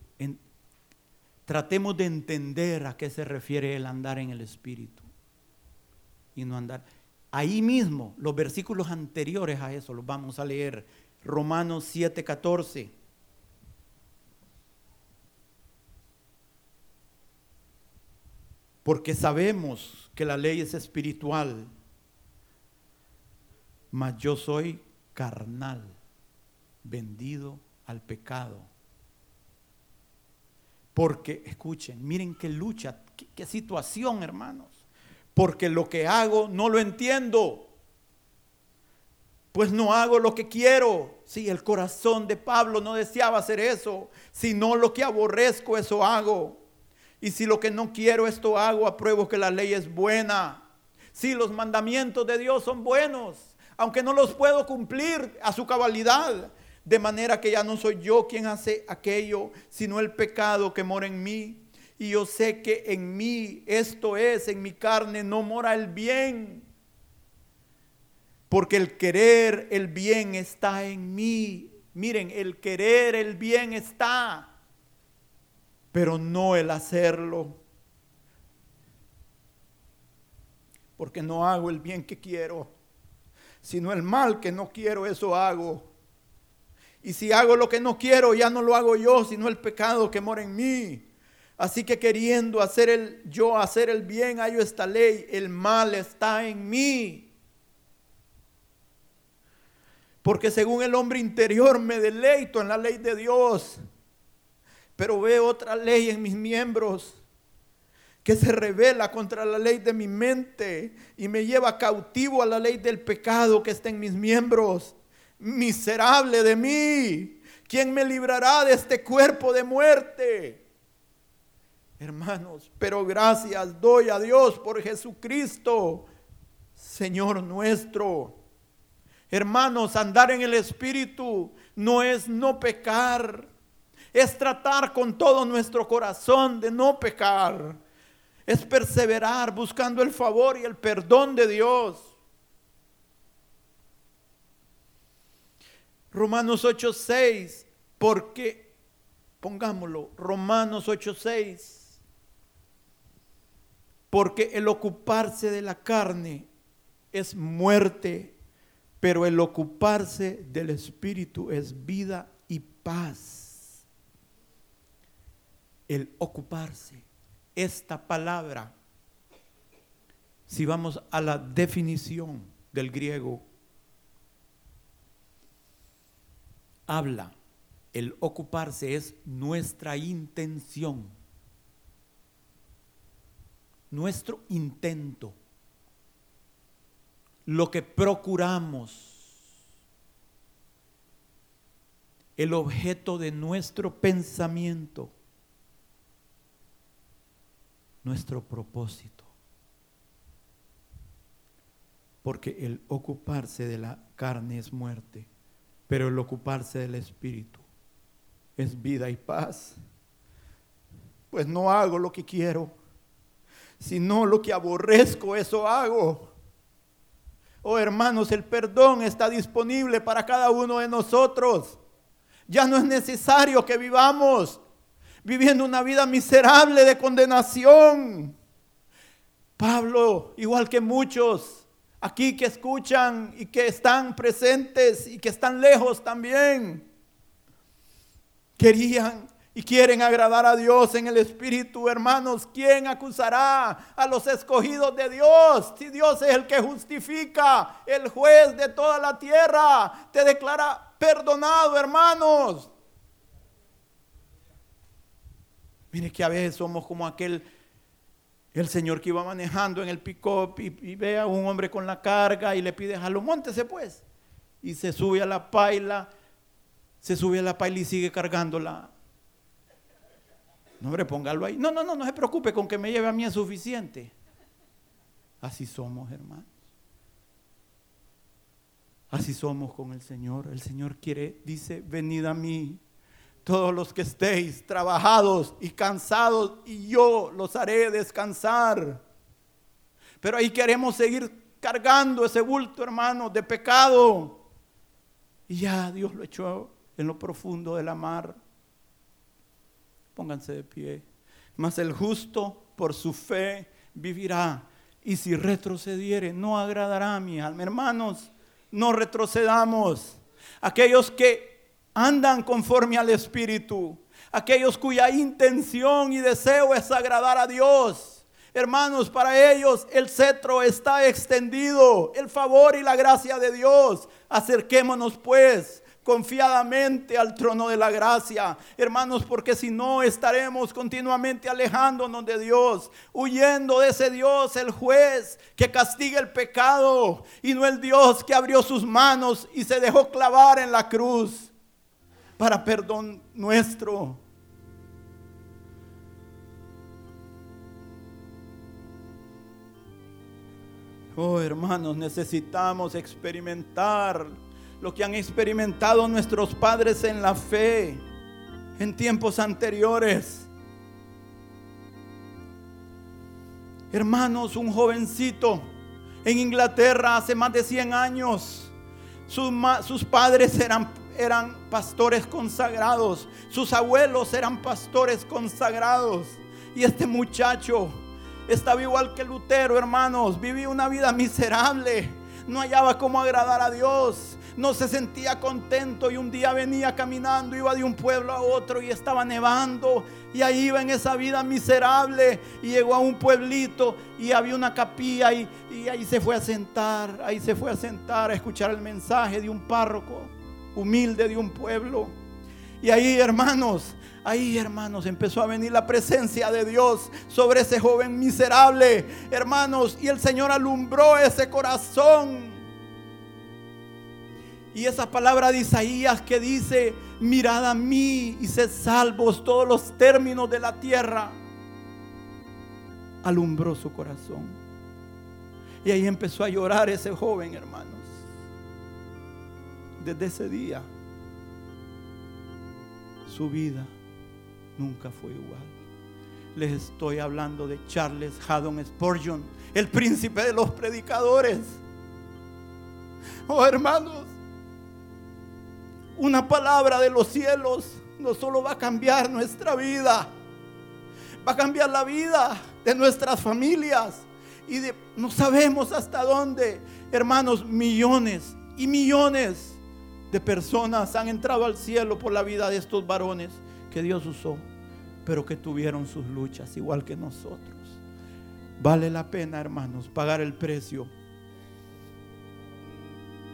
tratemos de entender a qué se refiere el andar en el Espíritu y no andar. Ahí mismo, los versículos anteriores a eso, los vamos a leer. Romanos 7, 14. Porque sabemos que la ley es espiritual, mas yo soy carnal, vendido al pecado. Porque, escuchen, miren qué lucha, qué, situación, hermanos. Porque lo que hago no lo entiendo. Pues no hago lo que quiero. Sí, el corazón de Pablo no deseaba hacer eso, sino lo que aborrezco, eso hago. Y si lo que no quiero esto hago, apruebo que la ley es buena. Si los mandamientos de Dios son buenos, aunque no los puedo cumplir a su cabalidad, De manera que ya no soy yo quien hace aquello, sino el pecado que mora en mí. Y yo sé que en mí, esto es, en mi carne, no mora el bien. Porque el querer el bien está en mí. Miren, el querer el bien está, pero no el hacerlo. Porque no hago el bien que quiero, sino el mal que no quiero, eso hago. Y si hago lo que no quiero, ya no lo hago yo, sino el pecado que mora en mí. Así que queriendo hacer el yo hacer el bien, hallo esta ley, el mal está en mí. Porque según el hombre interior me deleito en la ley de Dios, pero veo otra ley en mis miembros que se revela contra la ley de mi mente y me lleva cautivo a la ley del pecado que está en mis miembros. Miserable de mí, ¿quién me librará de este cuerpo de muerte? Hermanos, pero gracias doy a Dios por Jesucristo, Señor nuestro. Hermanos, andar en el Espíritu no es no pecar, es tratar con todo nuestro corazón de no pecar, es perseverar buscando el favor y el perdón de Dios. Romanos 8:6, porque, pongámoslo, Romanos 8:6 porque el ocuparse de la carne es muerte, pero el ocuparse del espíritu es vida y paz. El ocuparse, esta palabra, si vamos a la definición del griego, habla, el ocuparse es nuestra intención nuestro intento, lo que procuramos, el objeto de nuestro pensamiento, nuestro propósito. Porque el ocuparse de la carne es muerte, pero el ocuparse del espíritu es vida y paz. Pues no hago lo que quiero sino lo que aborrezco, eso hago. Oh hermanos, el perdón está disponible para cada uno de nosotros. Ya no es necesario que vivamos viviendo una vida miserable de condenación. Pablo, igual que muchos aquí que escuchan y que están presentes y que están lejos también, querían y quieren agradar a Dios en el Espíritu, hermanos, ¿quién acusará a los escogidos de Dios? Si Dios es el que justifica, el juez de toda la tierra, te declara perdonado, hermanos. Mire que a veces somos como aquel, el señor que iba manejando en el pick-up y, ve a un hombre con la carga y le pide, jalo, montese pues. Y se sube a la paila, se sube a la paila y sigue cargándola no, hombre, póngalo ahí. No, no, no, no se preocupe, con que me lleve a mí es suficiente. Así somos, hermanos. Así somos con el Señor. El Señor quiere, dice, venid a mí, todos los que estéis trabajados y cansados, y yo los haré descansar. Pero ahí queremos seguir cargando ese bulto, hermano, de pecado. Y ya Dios lo echó en lo profundo de la mar. Pónganse de pie. Mas el justo por su fe vivirá. Y si retrocediere, no agradará a mi alma. Hermanos, no retrocedamos. Aquellos que andan conforme al Espíritu. Aquellos cuya intención y deseo es agradar a Dios. Hermanos, para ellos el cetro está extendido, el favor y la gracia de Dios. Acerquémonos pues confiadamente al trono de la gracia, hermanos, porque si no estaremos continuamente alejándonos de Dios, huyendo de ese Dios, el juez que castiga el pecado, y no el Dios que abrió sus manos y se dejó clavar en la cruz para perdón nuestro. Oh hermanos, necesitamos experimentar lo que han experimentado nuestros padres en la fe en tiempos anteriores. Hermanos, un jovencito en Inglaterra hace más de 100 años, sus, sus padres eran, eran pastores consagrados, sus abuelos eran pastores consagrados. Y este muchacho estaba igual que Lutero, hermanos, vivía una vida miserable, no hallaba cómo agradar a Dios. No se sentía contento y un día venía caminando, iba de un pueblo a otro y estaba nevando y ahí iba en esa vida miserable y llegó a un pueblito y había una capilla y, y ahí se fue a sentar, ahí se fue a sentar a escuchar el mensaje de un párroco humilde de un pueblo. Y ahí, hermanos, ahí, hermanos, empezó a venir la presencia de Dios sobre ese joven miserable, hermanos, y el Señor alumbró ese corazón y esa palabra de Isaías que dice, mirad a mí y sed salvos todos los términos de la tierra, alumbró su corazón. Y ahí empezó a llorar ese joven, hermanos. Desde ese día, su vida nunca fue igual. Les estoy hablando de Charles Haddon Spurgeon, el príncipe de los predicadores. Oh, hermanos, una palabra de los cielos no solo va a cambiar nuestra vida, va a cambiar la vida de nuestras familias y de, no sabemos hasta dónde, hermanos, millones y millones de personas han entrado al cielo por la vida de estos varones que Dios usó, pero que tuvieron sus luchas igual que nosotros. Vale la pena, hermanos, pagar el precio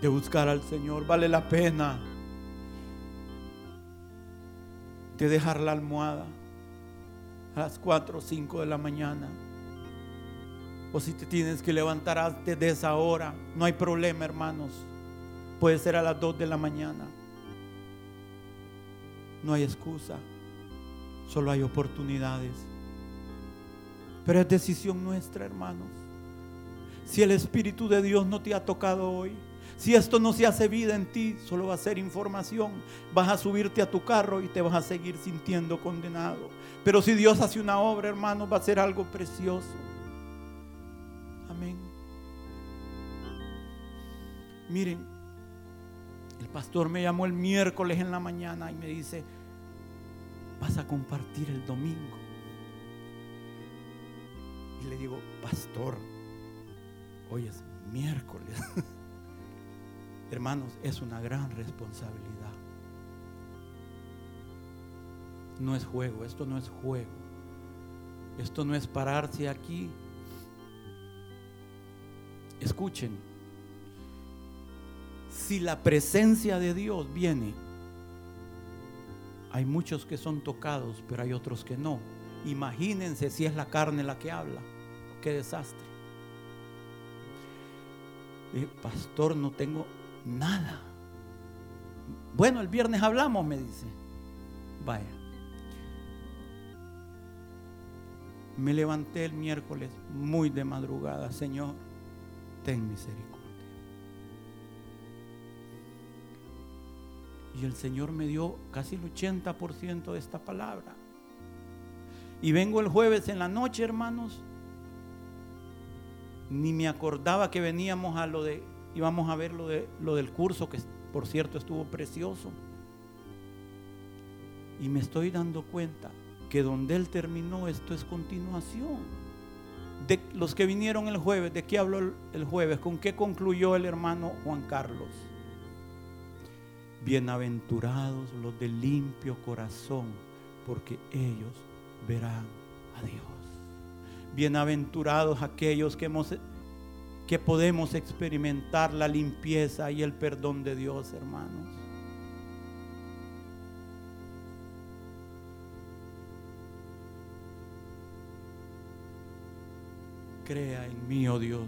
de buscar al Señor. Vale la pena de dejar la almohada a las 4 o 5 de la mañana. O si te tienes que levantar antes de esa hora, no hay problema, hermanos. Puede ser a las 2 de la mañana. No hay excusa, solo hay oportunidades. Pero es decisión nuestra, hermanos. Si el Espíritu de Dios no te ha tocado hoy, si esto no se hace vida en ti, solo va a ser información. Vas a subirte a tu carro y te vas a seguir sintiendo condenado. Pero si Dios hace una obra, hermano, va a ser algo precioso. Amén. Miren, el pastor me llamó el miércoles en la mañana y me dice, vas a compartir el domingo. Y le digo, pastor, hoy es miércoles. Hermanos, es una gran responsabilidad. No es juego, esto no es juego. Esto no es pararse aquí. Escuchen, si la presencia de Dios viene, hay muchos que son tocados, pero hay otros que no. Imagínense si es la carne la que habla. Qué desastre. Eh, pastor, no tengo Nada. Bueno, el viernes hablamos, me dice. Vaya. Me levanté el miércoles muy de madrugada. Señor, ten misericordia. Y el Señor me dio casi el 80% de esta palabra. Y vengo el jueves en la noche, hermanos. Ni me acordaba que veníamos a lo de y vamos a ver lo, de, lo del curso, que por cierto estuvo precioso. Y me estoy dando cuenta que donde él terminó, esto es continuación. De los que vinieron el jueves, ¿de qué habló el jueves? ¿Con qué concluyó el hermano Juan Carlos? Bienaventurados los de limpio corazón, porque ellos verán a Dios. Bienaventurados aquellos que hemos que podemos experimentar la limpieza y el perdón de Dios, hermanos. Crea en mí, oh Dios,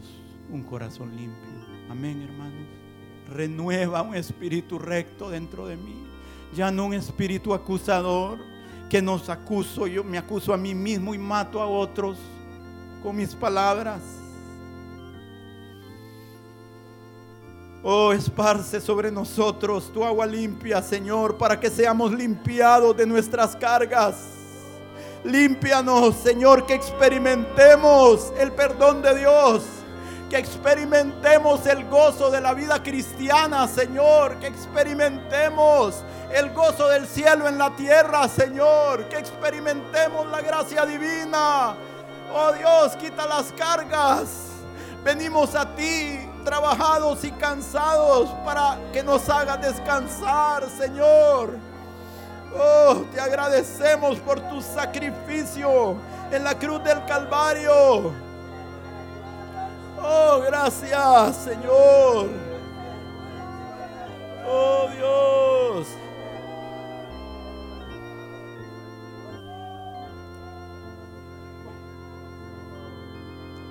un corazón limpio. Amén, hermanos. Renueva un espíritu recto dentro de mí. Ya no un espíritu acusador que nos acuso. Yo me acuso a mí mismo y mato a otros con mis palabras. Oh, esparce sobre nosotros tu agua limpia, Señor, para que seamos limpiados de nuestras cargas. Límpianos, Señor, que experimentemos el perdón de Dios. Que experimentemos el gozo de la vida cristiana, Señor. Que experimentemos el gozo del cielo en la tierra, Señor. Que experimentemos la gracia divina. Oh Dios, quita las cargas. Venimos a ti trabajados y cansados para que nos haga descansar, Señor. Oh, te agradecemos por tu sacrificio en la cruz del Calvario. Oh, gracias, Señor. Oh, Dios.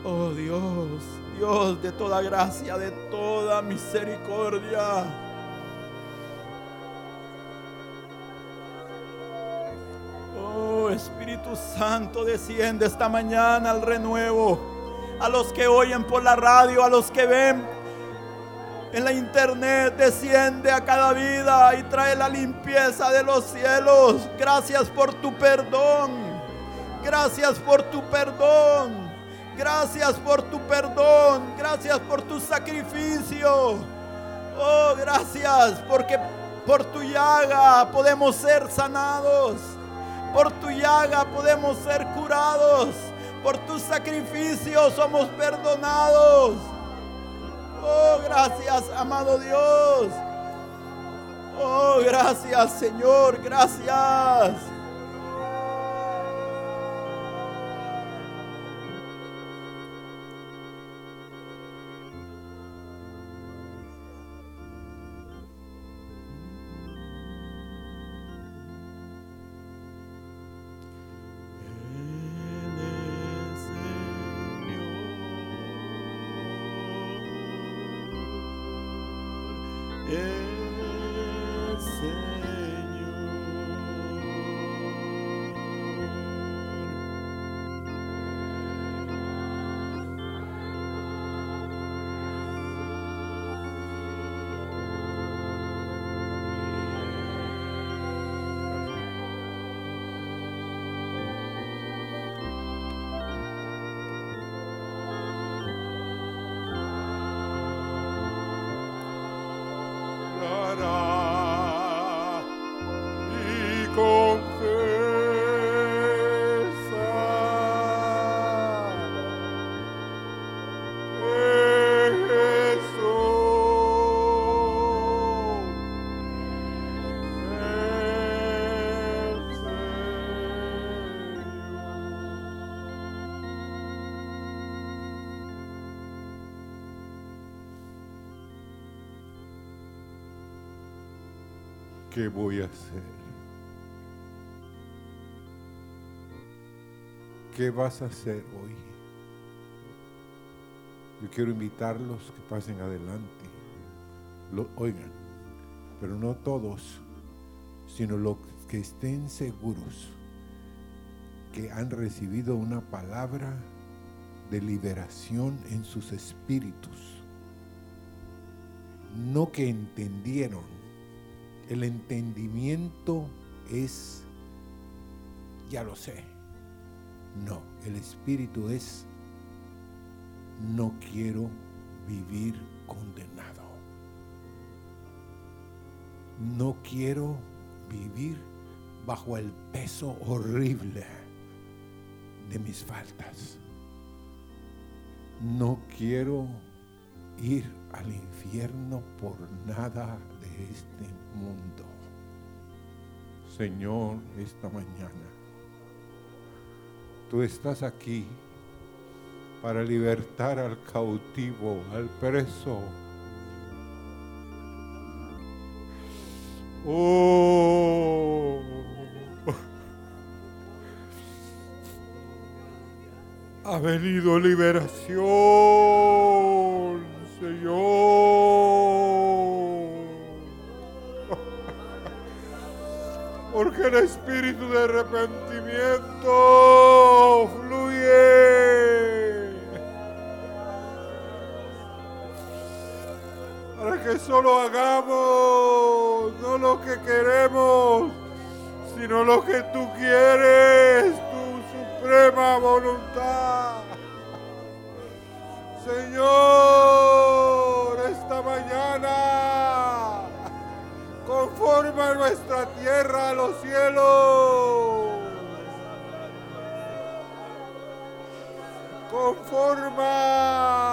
Oh Dios, Dios de toda gracia, de toda misericordia. Oh Espíritu Santo, desciende esta mañana al renuevo. A los que oyen por la radio, a los que ven en la internet, desciende a cada vida y trae la limpieza de los cielos. Gracias por tu perdón. Gracias por tu perdón. Gracias por tu perdón. Gracias por tu sacrificio. Oh, gracias porque por tu llaga podemos ser sanados. Por tu llaga podemos ser curados. Por tu sacrificio somos perdonados. Oh, gracias, amado Dios. Oh, gracias, Señor. Gracias. Yeah. ¿Qué voy a hacer? ¿Qué vas a hacer hoy? Yo quiero invitarlos que pasen adelante. Lo, oigan, pero no todos, sino los que estén seguros que han recibido una palabra de liberación en sus espíritus. No que entendieron, el entendimiento es, ya lo sé. No, el espíritu es, no quiero vivir condenado. No quiero vivir bajo el peso horrible de mis faltas. No quiero ir al infierno por nada de este mundo. Señor, esta mañana, tú estás aquí para libertar al cautivo, al preso. Oh. Ha venido liberación, espíritu de arrepentimiento fluye para que solo hagamos, no lo que queremos, sino lo que tú quieres, tu suprema voluntad. Señor, conforma nuestra tierra a los cielos. Conforma.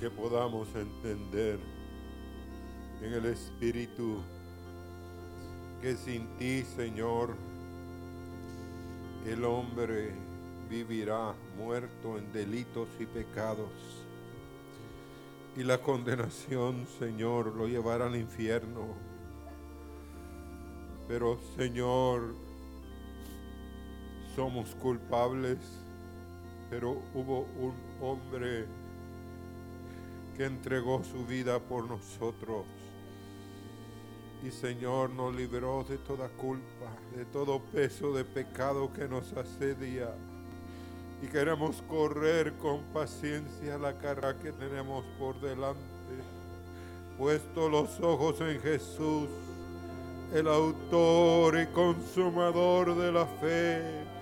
Que podamos entender en el Espíritu que sin ti, Señor, el hombre vivirá muerto en delitos y pecados. Y la condenación, Señor, lo llevará al infierno. Pero, Señor, somos culpables, pero hubo un hombre que entregó su vida por nosotros. Y Señor nos libró de toda culpa, de todo peso de pecado que nos asedia. Y queremos correr con paciencia la carrera que tenemos por delante. Puesto los ojos en Jesús, el autor y consumador de la fe.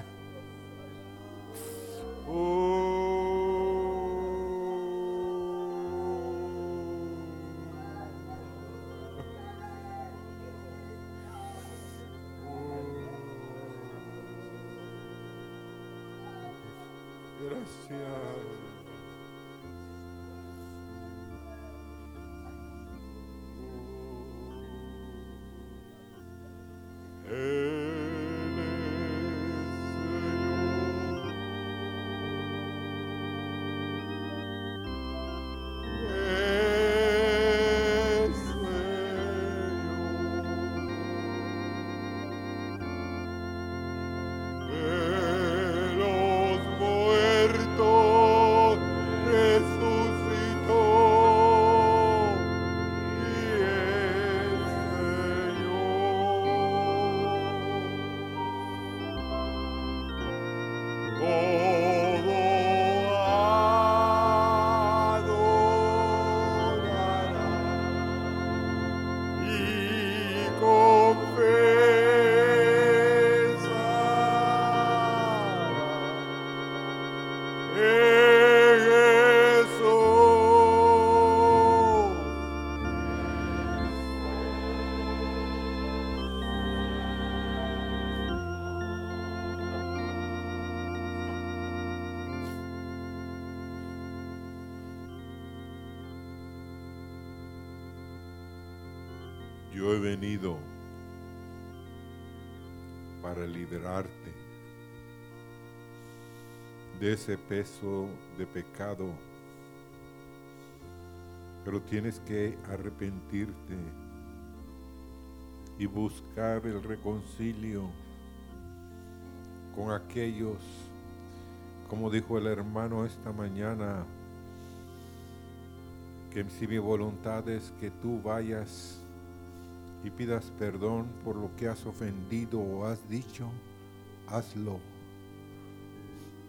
He venido para liberarte de ese peso de pecado, pero tienes que arrepentirte y buscar el reconcilio con aquellos, como dijo el hermano esta mañana, que si mi voluntad es que tú vayas y pidas perdón por lo que has ofendido o has dicho, hazlo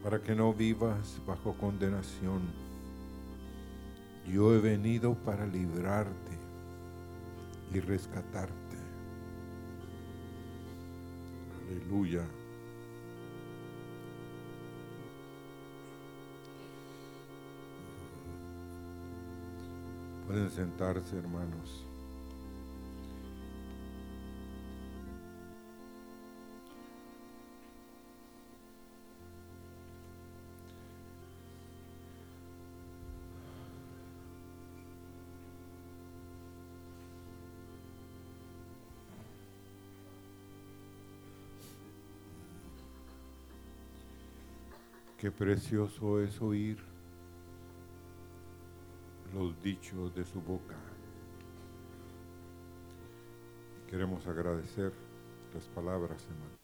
para que no vivas bajo condenación. Yo he venido para librarte y rescatarte. Aleluya. Pueden sentarse, hermanos. Qué precioso es oír los dichos de su boca. Queremos agradecer las palabras, hermano.